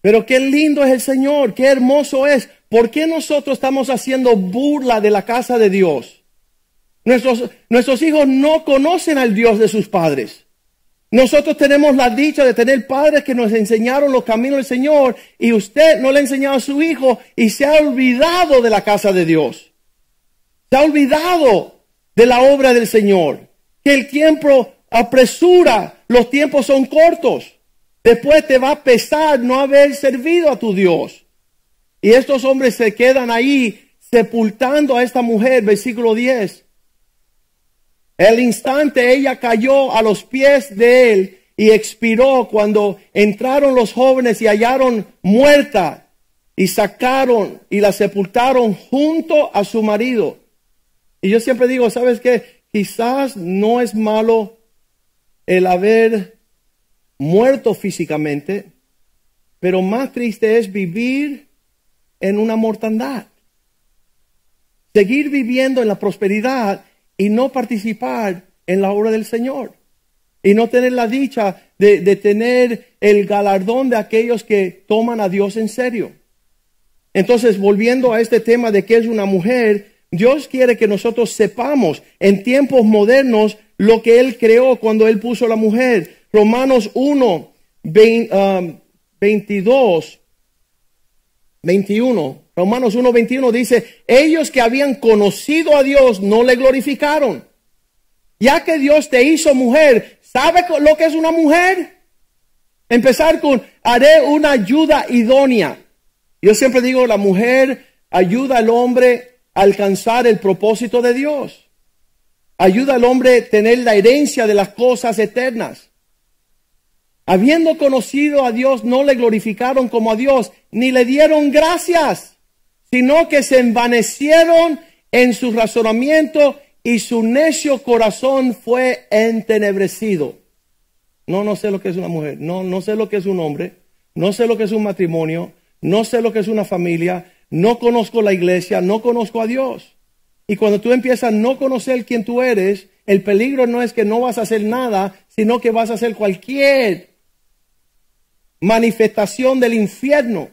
Pero qué lindo es el Señor, qué hermoso es. ¿Por qué nosotros estamos haciendo burla de la casa de Dios? Nuestros, hijos no conocen al Dios de sus padres. Nosotros tenemos la dicha de tener padres que nos enseñaron los caminos del Señor y usted no le ha enseñado a su hijo y se ha olvidado de la casa de Dios. Se ha olvidado de la obra del Señor. Que el tiempo apresura, los tiempos son cortos. Después te va a pesar no haber servido a tu Dios. Y estos hombres se quedan ahí sepultando a esta mujer, versículo 10. El instante ella cayó a los pies de él y expiró cuando entraron los jóvenes y hallaron muerta y sacaron y la sepultaron junto a su marido. Y yo siempre digo, ¿sabes qué? Quizás no es malo el haber muerto físicamente, pero más triste es vivir en una mortandad. Seguir viviendo en la prosperidad y no participar en la obra del Señor. Y no tener la dicha de, de tener el galardón de aquellos que toman a Dios en serio. Entonces, volviendo a este tema de qué es una mujer, Dios quiere que nosotros sepamos en tiempos modernos lo que Él creó cuando Él puso la mujer. Romanos 1, 22, 21. Romanos 1.21 dice, ellos que habían conocido a Dios no le glorificaron. Ya que Dios te hizo mujer, ¿sabe lo que es una mujer? Empezar con, haré una ayuda idónea. Yo siempre digo, la mujer ayuda al hombre a alcanzar el propósito de Dios. Ayuda al hombre a tener la herencia de las cosas eternas. Habiendo conocido a Dios, no le glorificaron como a Dios, ni le dieron gracias sino que se envanecieron en su razonamiento y su necio corazón fue entenebrecido. No, no sé lo que es una mujer, no, no sé lo que es un hombre, no sé lo que es un matrimonio, no sé lo que es una familia, no conozco la iglesia, no conozco a Dios. Y cuando tú empiezas a no conocer quién tú eres, el peligro no es que no vas a hacer nada, sino que vas a hacer cualquier manifestación del infierno.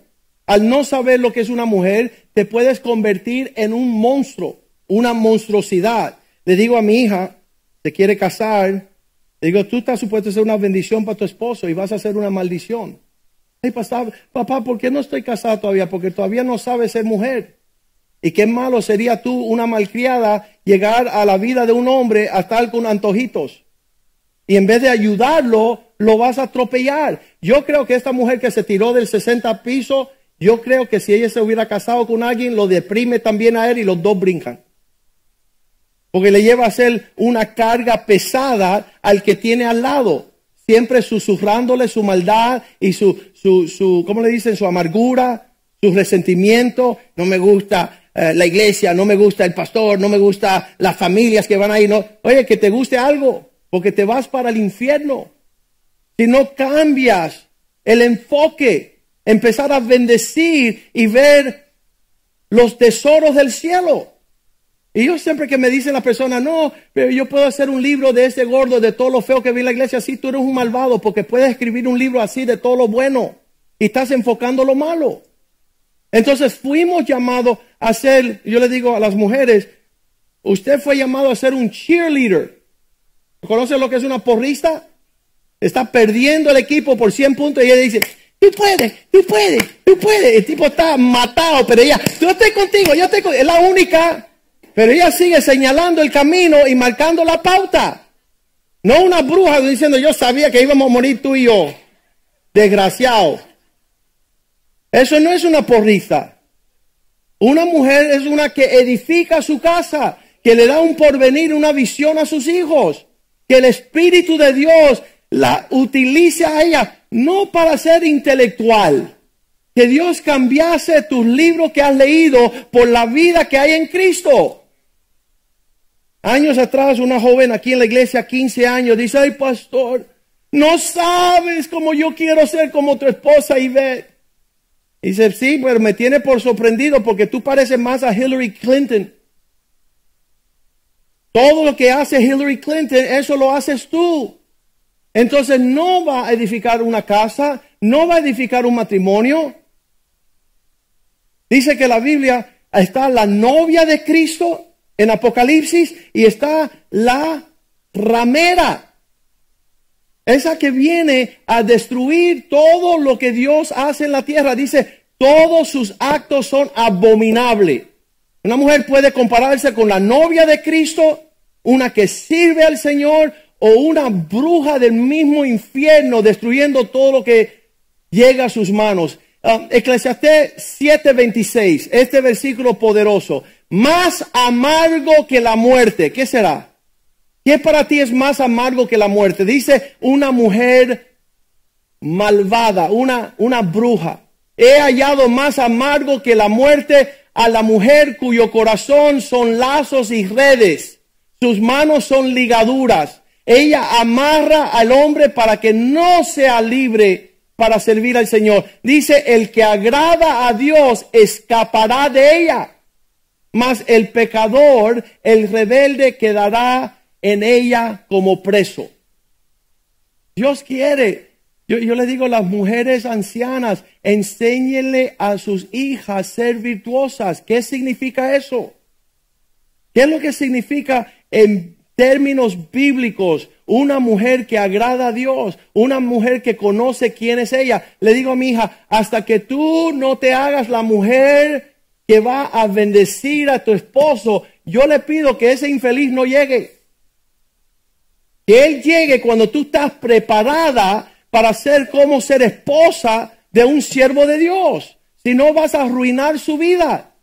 Al no saber lo que es una mujer, te puedes convertir en un monstruo, una monstruosidad. Le digo a mi hija, te quiere casar, le digo, tú estás supuesto a ser una bendición para tu esposo y vas a ser una maldición. Ay, papá, papá, ¿por qué no estoy casada todavía? Porque todavía no sabes ser mujer. Y qué malo sería tú, una malcriada, llegar a la vida de un hombre a estar con antojitos. Y en vez de ayudarlo, lo vas a atropellar. Yo creo que esta mujer que se tiró del 60 piso, yo creo que si ella se hubiera casado con alguien, lo deprime también a él y los dos brincan. Porque le lleva a ser una carga pesada al que tiene al lado. Siempre susurrándole su maldad y su, su, su ¿cómo le dicen? Su amargura, su resentimiento. No me gusta eh, la iglesia, no me gusta el pastor, no me gusta las familias que van ahí. No. Oye, que te guste algo, porque te vas para el infierno. Si no cambias el enfoque, empezar a bendecir y ver los tesoros del cielo. Y yo siempre que me dicen la persona, no, pero yo puedo hacer un libro de ese gordo, de todo lo feo que vi en la iglesia, sí, tú eres un malvado, porque puedes escribir un libro así de todo lo bueno y estás enfocando lo malo. Entonces fuimos llamados a ser, yo le digo a las mujeres, usted fue llamado a ser un cheerleader. ¿Conoce lo que es una porrista? Está perdiendo el equipo por 100 puntos y ella dice, tú puedes, tú puedes, tú puedes. El tipo está matado, pero ella, yo estoy contigo, yo estoy contigo. Es la única, pero ella sigue señalando el camino y marcando la pauta. No una bruja diciendo, yo sabía que íbamos a morir tú y yo. Desgraciado. Eso no es una porrista. Una mujer es una que edifica su casa, que le da un porvenir, una visión a sus hijos, que el Espíritu de Dios la utilice a ella no para ser intelectual, que Dios cambiase tus libros que has leído por la vida que hay en Cristo. Años atrás, una joven aquí en la iglesia, 15 años, dice, ay pastor, no sabes cómo yo quiero ser como tu esposa Ivette. Dice, sí, pero me tiene por sorprendido porque tú pareces más a Hillary Clinton. Todo lo que hace Hillary Clinton, eso lo haces tú. Entonces no va a edificar una casa, no va a edificar un matrimonio. Dice que la Biblia está la novia de Cristo en Apocalipsis y está la ramera. Esa que viene a destruir todo lo que Dios hace en la tierra. Dice, todos sus actos son abominables. Una mujer puede compararse con la novia de Cristo, una que sirve al Señor o una bruja del mismo infierno destruyendo todo lo que llega a sus manos. Uh, Eclesiastés 7:26, este versículo poderoso. Más amargo que la muerte, ¿qué será? ¿Qué para ti es más amargo que la muerte? Dice una mujer malvada, una, una bruja. He hallado más amargo que la muerte a la mujer cuyo corazón son lazos y redes, sus manos son ligaduras. Ella amarra al hombre para que no sea libre para servir al Señor. Dice, el que agrada a Dios escapará de ella, mas el pecador, el rebelde, quedará en ella como preso. Dios quiere. Yo, yo le digo a las mujeres ancianas, enséñenle a sus hijas ser virtuosas. ¿Qué significa eso? ¿Qué es lo que significa en términos bíblicos una mujer que agrada a Dios, una mujer que conoce quién es ella? Le digo a mi hija, hasta que tú no te hagas la mujer que va a bendecir a tu esposo, yo le pido que ese infeliz no llegue. Que Él llegue cuando tú estás preparada para ser como ser esposa de un siervo de Dios. Si no vas a arruinar su vida.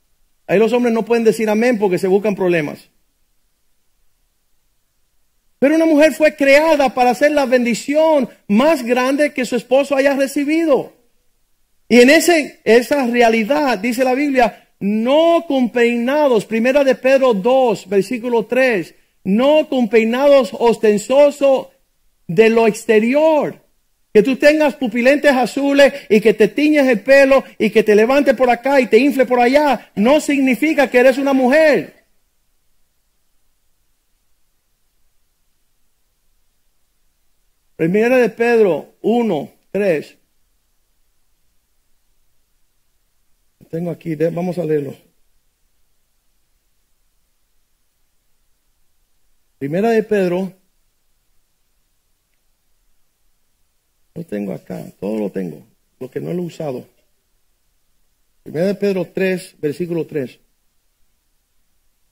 Ahí los hombres no pueden decir amén porque se buscan problemas. Pero una mujer fue creada para ser la bendición más grande que su esposo haya recibido. Y en ese, esa realidad, dice la Biblia, no con peinados, primera de Pedro 2, versículo 3, no con peinados ostensosos de lo exterior. Que tú tengas pupilentes azules y que te tiñes el pelo y que te levantes por acá y te infle por allá, no significa que eres una mujer. Primera de Pedro 1, 3. Tengo aquí, vamos a leerlo. Primera de Pedro. Lo tengo acá, todo lo tengo. lo que no lo he usado. Primera de Pedro 3, versículo 3.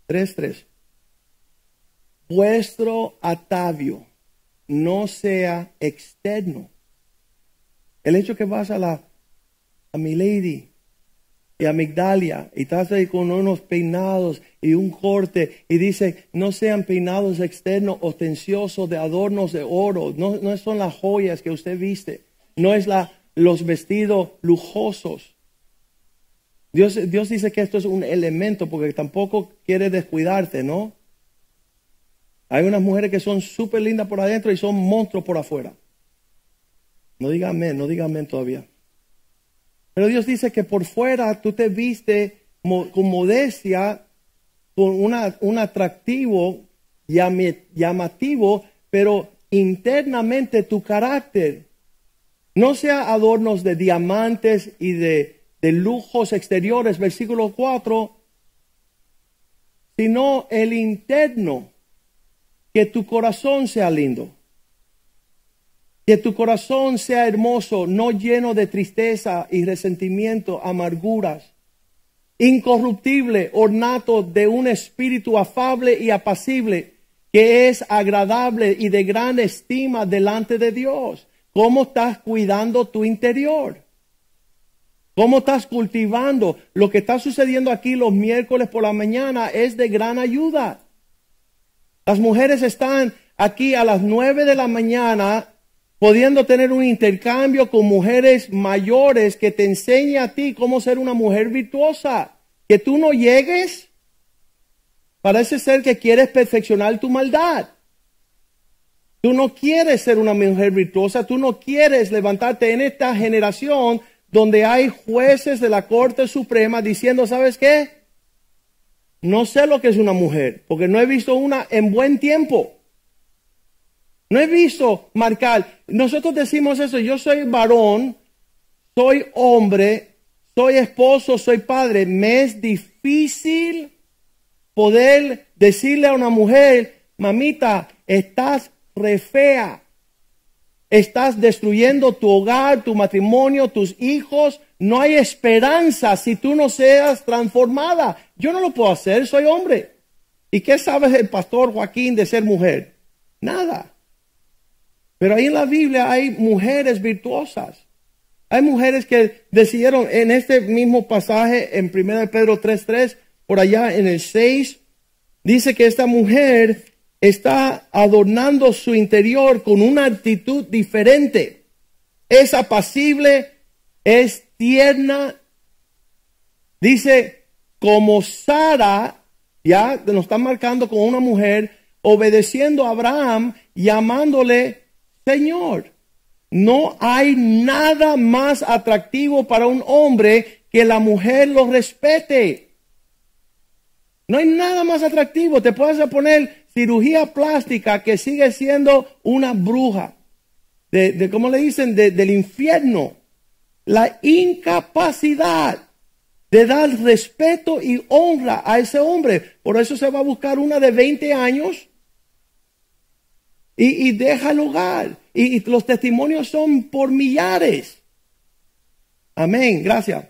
3, 3. Vuestro atavio no sea externo. El hecho que vas a la a mi lady y a Migdalia y estás ahí con unos peinados y un corte y dice no sean peinados externos ostenciosos de adornos de oro. No, no son las joyas que usted viste. No es la, los vestidos lujosos. Dios, Dios dice que esto es un elemento porque tampoco quiere descuidarte no hay unas mujeres que son súper lindas por adentro y son monstruos por afuera. No diga amén, no diga amén todavía. Pero Dios dice que por fuera tú te viste con modestia, con una, un atractivo llamativo, pero internamente tu carácter no sea adornos de diamantes y de, de lujos exteriores, versículo 4, sino el interno que tu corazón sea lindo. Que tu corazón sea hermoso, no lleno de tristeza y resentimiento, amarguras. Incorruptible, ornato de un espíritu afable y apacible, que es agradable y de gran estima delante de Dios. ¿Cómo estás cuidando tu interior? ¿Cómo estás cultivando? Lo que está sucediendo aquí los miércoles por la mañana es de gran ayuda. Las mujeres están aquí a las nueve de la mañana pudiendo tener un intercambio con mujeres mayores que te enseñe a ti cómo ser una mujer virtuosa. Que tú no llegues, parece ser que quieres perfeccionar tu maldad. Tú no quieres ser una mujer virtuosa, tú no quieres levantarte en esta generación donde hay jueces de la Corte Suprema diciendo, ¿sabes qué? No sé lo que es una mujer, porque no he visto una en buen tiempo. No he visto marcar. Nosotros decimos eso, yo soy varón, soy hombre, soy esposo, soy padre. Me es difícil poder decirle a una mujer, mamita, estás re fea. Estás destruyendo tu hogar, tu matrimonio, tus hijos. No hay esperanza si tú no seas transformada. Yo no lo puedo hacer, soy hombre. ¿Y qué sabe el pastor Joaquín de ser mujer? Nada. Pero ahí en la Biblia hay mujeres virtuosas. Hay mujeres que decidieron en este mismo pasaje en 1 Pedro 3.3, por allá en el 6, dice que esta mujer está adornando su interior con una actitud diferente. Es apacible, es tierna. Dice, como Sara, ya nos está marcando como una mujer, obedeciendo a Abraham, llamándole Señor. No hay nada más atractivo para un hombre que la mujer lo respete. No hay nada más atractivo. Te puedes poner cirugía plástica que sigue siendo una bruja, de, de ¿cómo le dicen? del infierno. La incapacidad de dar respeto y honra a ese hombre. Por eso se va a buscar una de 20 años y, deja el hogar. Y, y los testimonios son por millares. Amén, gracias.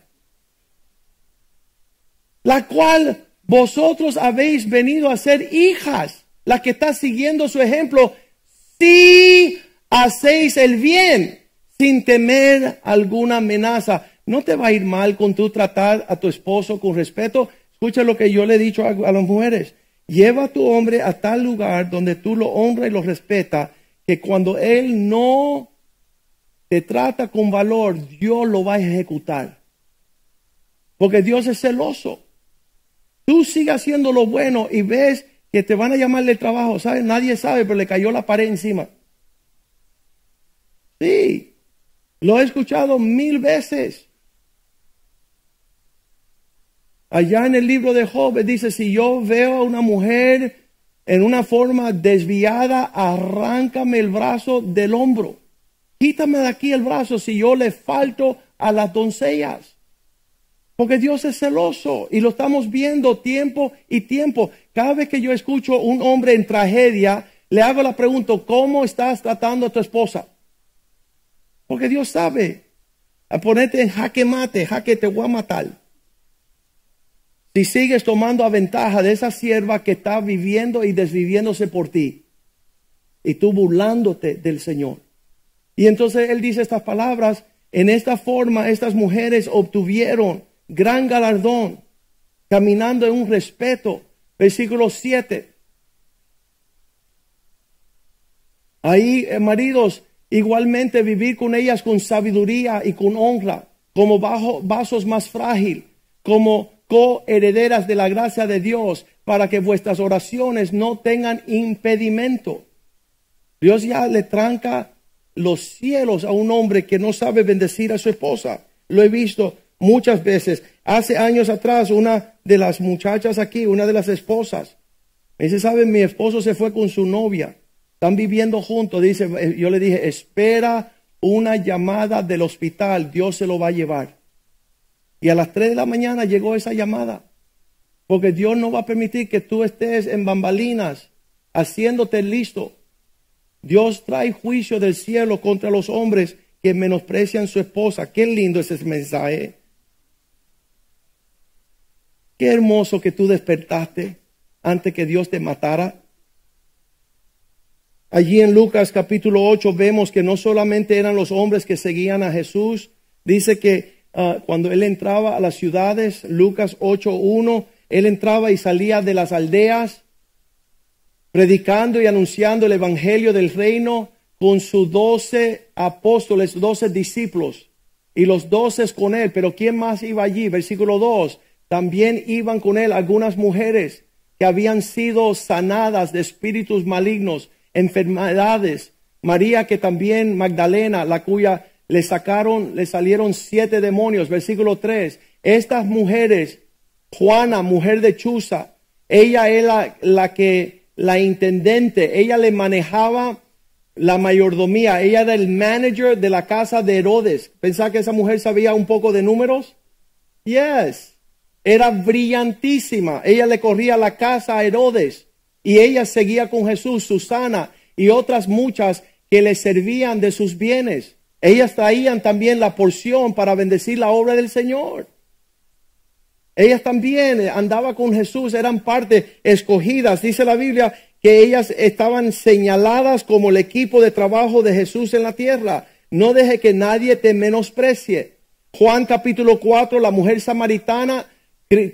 La cual vosotros habéis venido a ser hijas la que está siguiendo su ejemplo, si hacéis el bien sin temer alguna amenaza. No te va a ir mal con tú tratar a tu esposo con respeto. Escucha lo que yo le he dicho a, las mujeres. Lleva a tu hombre a tal lugar donde tú lo honras y lo respetas, que cuando él no te trata con valor, Dios lo va a ejecutar. Porque Dios es celoso. Tú sigas haciendo lo bueno y ves que te van a llamar de trabajo, ¿sabes? Nadie sabe, pero le cayó la pared encima. Sí, lo he escuchado mil veces. Allá en el libro de Job dice, si yo veo a una mujer en una forma desviada, arráncame el brazo del hombro. Quítame de aquí el brazo si yo le falto a las doncellas. Porque Dios es celoso y lo estamos viendo tiempo y tiempo. Cada vez que yo escucho un hombre en tragedia, le hago la pregunta, ¿cómo estás tratando a tu esposa? Porque Dios sabe. a ponerte en jaque mate, jaque te voy a matar. Si sigues tomando a ventaja de esa sierva que está viviendo y desviviéndose por ti, y tú burlándote del Señor. Y entonces él dice estas palabras, en esta forma estas mujeres obtuvieron gran galardón, caminando en un respeto. Versículo 7. Ahí, eh, maridos, igualmente vivir con ellas con sabiduría y con honra, como bajo, vasos más frágil, como coherederas de la gracia de Dios, para que vuestras oraciones no tengan impedimento. Dios ya le tranca los cielos a un hombre que no sabe bendecir a su esposa. Lo he visto muchas veces. Hace años atrás, una de las muchachas aquí, una de las esposas, me dice, ¿sabe? Mi esposo se fue con su novia. Están viviendo juntos. Dice, eh, yo le dije, espera una llamada del hospital. Dios se lo va a llevar. Y a las 3 de la mañana llegó esa llamada. Porque Dios no va a permitir que tú estés en bambalinas, haciéndote listo. Dios trae juicio del cielo contra los hombres que menosprecian su esposa. Qué lindo es ese mensaje. Qué hermoso que tú despertaste antes que Dios te matara. Allí en Lucas capítulo 8 vemos que no solamente eran los hombres que seguían a Jesús, dice que ah, cuando él entraba a las ciudades, Lucas 8.1, él entraba y salía de las aldeas predicando y anunciando el evangelio del reino con sus doce apóstoles, doce discípulos y los doce con él. Pero ¿quién más iba allí? Versículo 2. También iban con él algunas mujeres que habían sido sanadas de espíritus malignos, enfermedades. María que también Magdalena, la cuya le sacaron, le salieron siete demonios. Versículo 3. Estas mujeres, Juana, mujer de Chuza, ella era la que, la intendente, ella le manejaba la mayordomía, ella era el manager de la casa de Herodes. ¿Pensaba que esa mujer sabía un poco de números? Yes era brillantísima. Ella le corría la casa a Herodes y ella seguía con Jesús, Susana y otras muchas que le servían de sus bienes. Ellas traían también la porción para bendecir la obra del Señor. Ellas también andaban con Jesús, eran parte escogidas. Dice la Biblia que ellas estaban señaladas como el equipo de trabajo de Jesús en la tierra. No deje que nadie te menosprecie. Juan capítulo 4, la mujer samaritana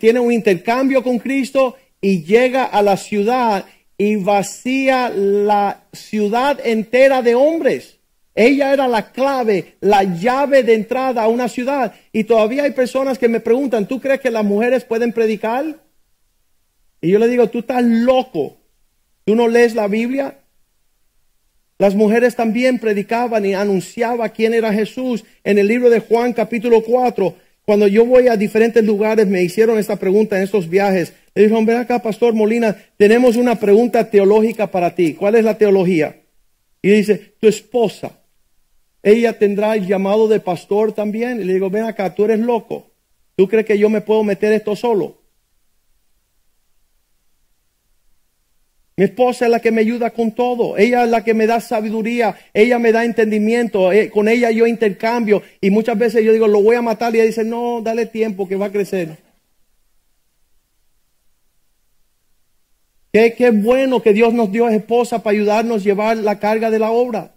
tiene un intercambio con Cristo y llega a la ciudad y vacía la ciudad entera de hombres. Ella era la clave, la llave de entrada a una ciudad. Y todavía hay personas que me preguntan, ¿tú crees que las mujeres pueden predicar? Y yo le digo, tú estás loco. ¿Tú no lees la Biblia? Las mujeres también predicaban y anunciaban quién era Jesús. En el libro de Juan capítulo 4 cuando yo voy a diferentes lugares, me hicieron esta pregunta en estos viajes. Le dijeron, ven acá, Pastor Molina, tenemos una pregunta teológica para ti. ¿Cuál es la teología? Y dice, tu esposa, ella tendrá el llamado de pastor también. Y le digo, ven acá, tú eres loco. ¿Tú crees que yo me puedo meter esto solo? Mi esposa es la que me ayuda con todo. Ella es la que me da sabiduría. Ella me da entendimiento. Eh, con ella yo intercambio. Y muchas veces yo digo, lo voy a matar. Y ella dice, no, dale tiempo que va a crecer. Qué, qué bueno que Dios nos dio a esposa para ayudarnos a llevar la carga de la obra.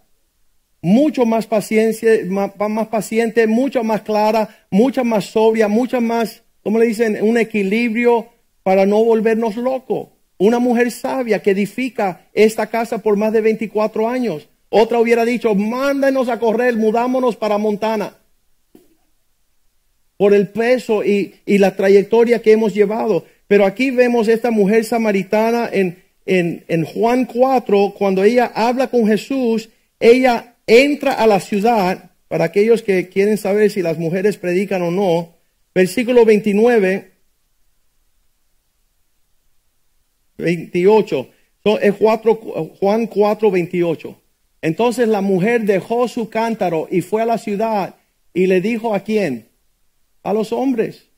Mucho más paciencia, más, paciente, mucho más clara, mucha más sobria, mucha más, ¿cómo le dicen? Un equilibrio para no volvernos locos. Una mujer sabia que edifica esta casa por más de 24 años. Otra hubiera dicho, mándanos a correr, mudámonos para Montana. Por el peso y, la trayectoria que hemos llevado. Pero aquí vemos esta mujer samaritana en, en, en Juan 4, cuando ella habla con Jesús, ella entra a la ciudad, para aquellos que quieren saber si las mujeres predican o no, versículo 29, 28. Es Juan 4, 28. Entonces la mujer dejó su cántaro y fue a la ciudad y le dijo a quién? A los hombres.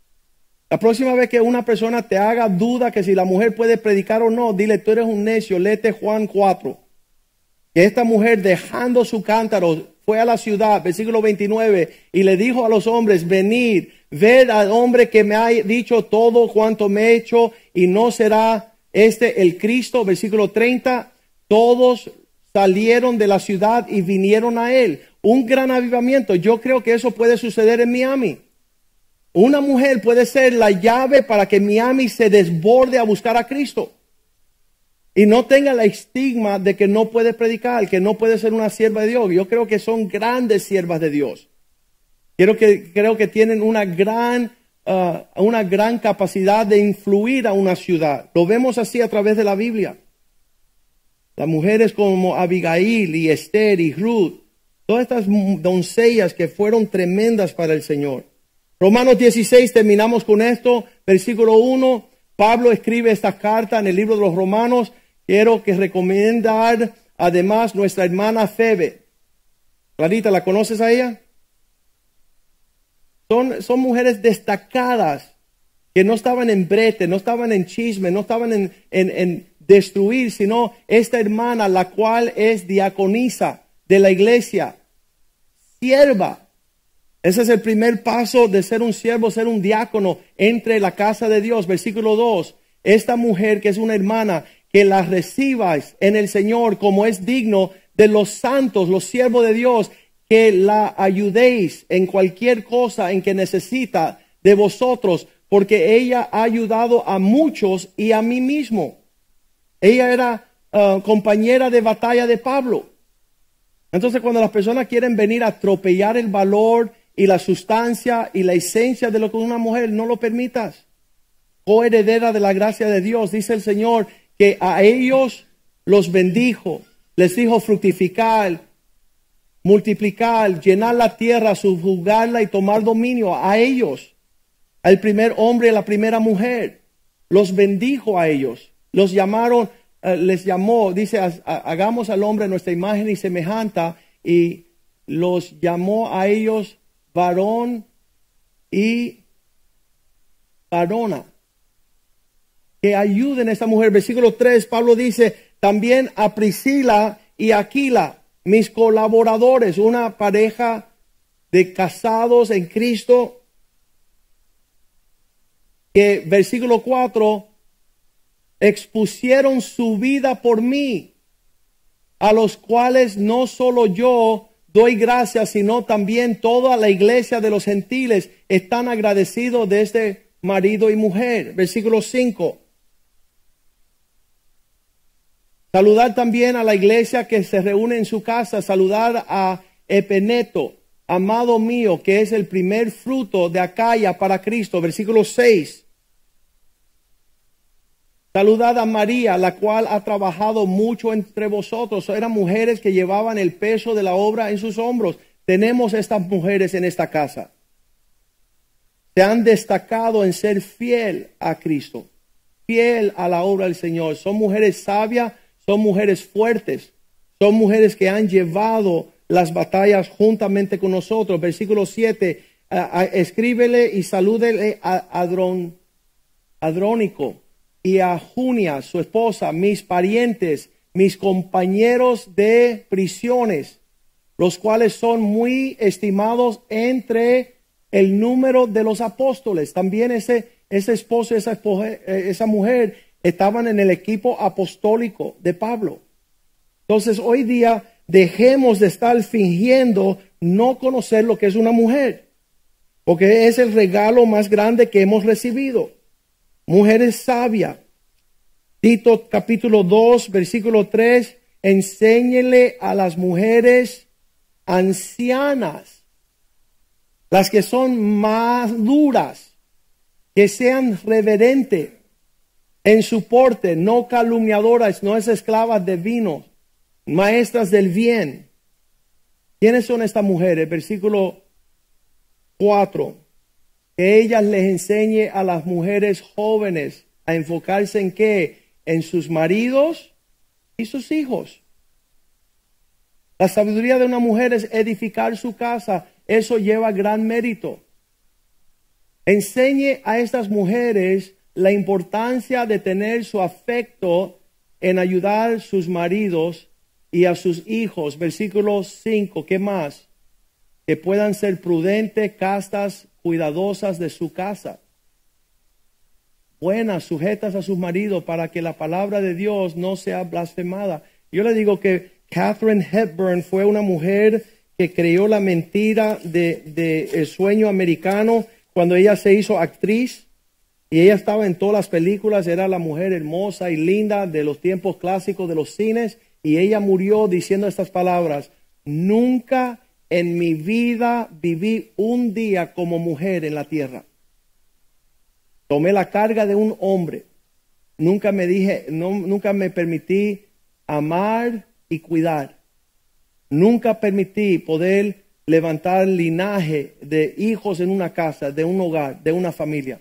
La próxima vez que una persona te haga duda que si la mujer puede predicar o no, dile, tú eres un necio, léete Juan 4. Que esta mujer dejando su cántaro fue a la ciudad, versículo 29, y le dijo a los hombres, venid, ved al hombre que me ha dicho todo cuanto me he hecho, y no será este el Cristo, versículo 30, todos salieron de la ciudad y vinieron a él. Un gran avivamiento. Yo creo que eso puede suceder en Miami. Una mujer puede ser la llave para que Miami se desborde a buscar a Cristo. Y no tenga la estigma de que no puede predicar, que no puede ser una sierva de Dios. Yo creo que son grandes siervas de Dios. Creo que, creo que tienen una gran, una gran capacidad de influir a una ciudad. Lo vemos así a través de la Biblia. Las mujeres como Abigail y Esther y Ruth, todas estas doncellas que fueron tremendas para el Señor. Romanos 16, terminamos con esto, versículo 1. Pablo escribe esta carta en el libro de los Romanos. Quiero que recomendar además nuestra hermana Febe. Clarita, ¿la conoces a ella? Son, son mujeres destacadas que no estaban en brete, no estaban en chisme, no estaban en, en, en destruir, sino esta hermana, la cual es diaconisa de la iglesia, sierva ese es el primer paso de ser un siervo, ser un diácono entre la casa de Dios. Versículo 2. Esta mujer que es una hermana, que la recibas en el Señor como es digno de los santos, los siervos de Dios, que la ayudéis en cualquier cosa en que necesita de vosotros, porque ella ha ayudado a muchos y a mí mismo. Ella era uh, compañera de batalla de Pablo. Entonces cuando las personas quieren venir a atropellar el valor, y la sustancia y la esencia de lo que una mujer no lo permitas. Coheredera de la gracia de Dios, dice el Señor, que a ellos los bendijo, les dijo fructificar, multiplicar, llenar la tierra, subjugarla y tomar dominio a ellos, al primer hombre y la primera mujer. Los bendijo a ellos, los llamaron, eh, les llamó, dice, hagamos al hombre nuestra imagen y semejanza y los llamó a ellos varón y varona. Que ayuden a esta mujer. Versículo 3, Pablo dice, también a Priscila y Aquila, mis colaboradores, una pareja de casados en Cristo, que versículo 4, expusieron su vida por mí, a los cuales no solo yo, doy gracias, sino también toda la iglesia de los gentiles están agradecidos de este marido y mujer. Versículo 5. Saludar también a la iglesia que se reúne en su casa, saludar a Epeneto, amado mío, que es el primer fruto de Acaya para Cristo. Versículo 6. Saludad a María, la cual ha trabajado mucho entre vosotros. Eran mujeres que llevaban el peso de la obra en sus hombros. Tenemos estas mujeres en esta casa. Se han destacado en ser fiel a Cristo, fiel a la obra del Señor. Son mujeres sabias, son mujeres fuertes, son mujeres que han llevado las batallas juntamente con nosotros. Versículo 7, escríbele y salúdele a Adrón, Adrónico y a Junia, su esposa, mis parientes, mis compañeros de prisiones, los cuales son muy estimados entre el número de los apóstoles. También ese, ese esposo, esa, eh, esa mujer estaban en el equipo apostólico de Pablo. Entonces hoy día dejemos de estar fingiendo no conocer lo que es una mujer, porque es el regalo más grande que hemos recibido mujeres sabias. Tito capítulo 2, versículo 3, enséñele a las mujeres ancianas, las que son más duras, que sean reverentes en su porte, no calumniadoras, no es esclavas de vino, maestras del bien. ¿Quiénes son estas mujeres? Versículo 4 que ellas les enseñe a las mujeres jóvenes a enfocarse en qué? En sus maridos y sus hijos. La sabiduría de una mujer es edificar su casa. Eso lleva gran mérito. Enseñe a estas mujeres la importancia de tener su afecto en ayudar a sus maridos y a sus hijos, versículo 5, ¿qué más? Que puedan ser prudentes, castas, cuidadosas de su casa, buenas, sujetas a sus maridos, para que la palabra de Dios no sea blasfemada. Yo le digo que Catherine Hepburn fue una mujer que creó la mentira de, de el sueño americano cuando ella se hizo actriz y ella estaba en todas las películas, era la mujer hermosa y linda de los tiempos clásicos de los cines y ella murió diciendo estas palabras, nunca en mi vida viví un día como mujer en la tierra. Tomé la carga de un hombre. Nunca me dije, no, nunca me permití amar y cuidar. Nunca permití poder levantar linaje de hijos en una casa, de un hogar, de una familia.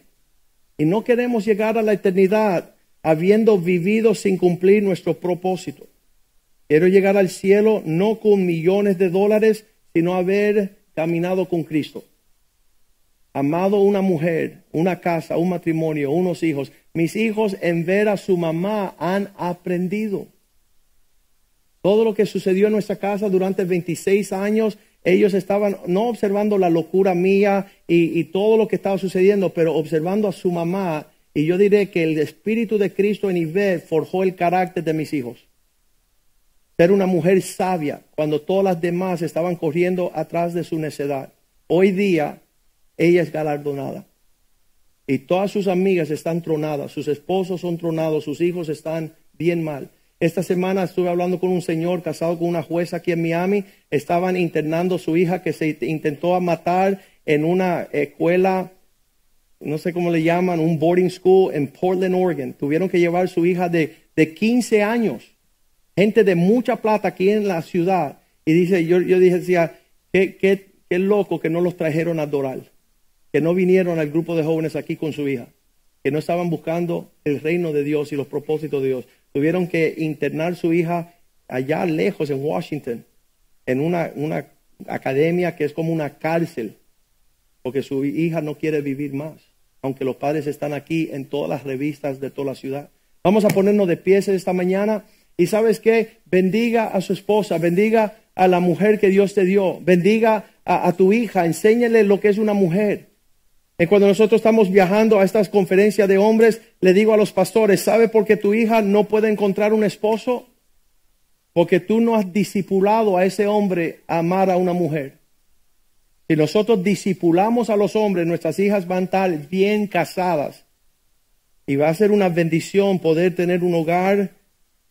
Y no queremos llegar a la eternidad habiendo vivido sin cumplir nuestro propósito. Quiero llegar al cielo no con millones de dólares, sino haber caminado con Cristo. Amado una mujer, una casa, un matrimonio, unos hijos. Mis hijos en ver a su mamá han aprendido. Todo lo que sucedió en nuestra casa durante 26 años, ellos estaban no observando la locura mía y, todo lo que estaba sucediendo, pero observando a su mamá. Y yo diré que el Espíritu de Cristo en Ivet forjó el carácter de mis hijos. Ser una mujer sabia cuando todas las demás estaban corriendo atrás de su necedad. Hoy día ella es galardonada. Y todas sus amigas están tronadas, sus esposos son tronados, sus hijos están bien mal. Esta semana estuve hablando con un señor casado con una jueza aquí en Miami. Estaban internando a su hija que se intentó matar en una escuela, no sé cómo le llaman, un boarding school en Portland, Oregon. Tuvieron que llevar a su hija de, de 15 años. Gente de mucha plata aquí en la ciudad. Y dice, yo, yo dije, decía, qué, qué, qué loco que no los trajeron a Doral. Que no vinieron al grupo de jóvenes aquí con su hija. Que no estaban buscando el reino de Dios y los propósitos de Dios tuvieron que internar su hija allá lejos en Washington, en una, academia que es como una cárcel, porque su hija no quiere vivir más, aunque los padres están aquí en todas las revistas de toda la ciudad. Vamos a ponernos de pies esta mañana y sabes qué, bendiga a su esposa, bendiga a la mujer que Dios te dio, bendiga a, a tu hija, enséñale lo que es una mujer. Cuando nosotros estamos viajando a estas conferencias de hombres, le digo a los pastores, ¿sabe por qué tu hija no puede encontrar un esposo? Porque tú no has discipulado a ese hombre a amar a una mujer. Si nosotros discipulamos a los hombres, nuestras hijas van a estar bien casadas. Y va a ser una bendición poder tener un hogar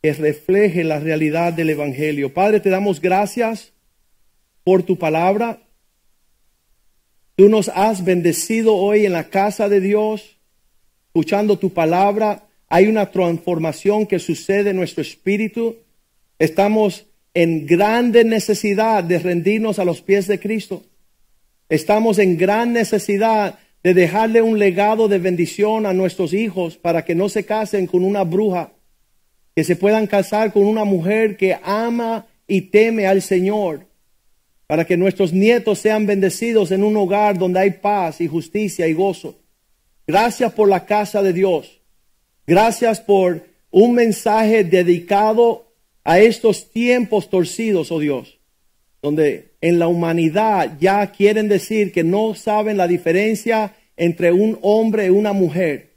que refleje la realidad del Evangelio. Padre, te damos gracias por tu palabra. Tú nos has bendecido hoy en la casa de Dios, escuchando tu palabra. Hay una transformación que sucede en nuestro espíritu. Estamos en grande necesidad de rendirnos a los pies de Cristo. Estamos en gran necesidad de dejarle un legado de bendición a nuestros hijos para que no se casen con una bruja, que se puedan casar con una mujer que ama y teme al Señor para que nuestros nietos sean bendecidos en un hogar donde hay paz y justicia y gozo. Gracias por la casa de Dios. Gracias por un mensaje dedicado a estos tiempos torcidos, oh Dios, donde en la humanidad ya quieren decir que no saben la diferencia entre un hombre y una mujer.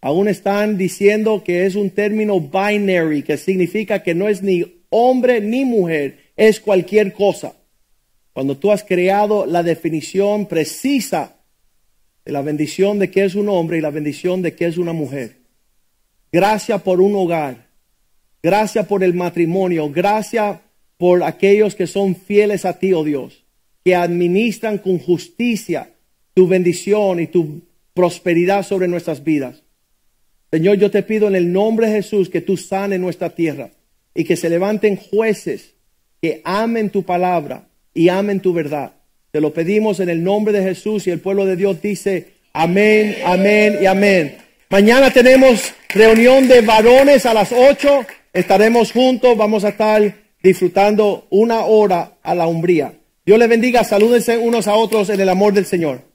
Aún están diciendo que es un término binary, que significa que no es ni hombre ni mujer, es cualquier cosa. Cuando tú has creado la definición precisa de la bendición de que es un hombre y la bendición de que es una mujer. Gracias por un hogar. Gracias por el matrimonio. Gracias por aquellos que son fieles a ti, oh Dios, que administran con justicia tu bendición y tu prosperidad sobre nuestras vidas. Señor, yo te pido en el nombre de Jesús que tú sanes nuestra tierra y que se levanten jueces que amen tu palabra y amen tu verdad. Te lo pedimos en el nombre de Jesús y el pueblo de Dios dice amén, amén y amén. Mañana tenemos reunión de varones a las 8. Estaremos juntos, vamos a estar disfrutando una hora a la umbría. Dios les bendiga, salúdense unos a otros en el amor del Señor.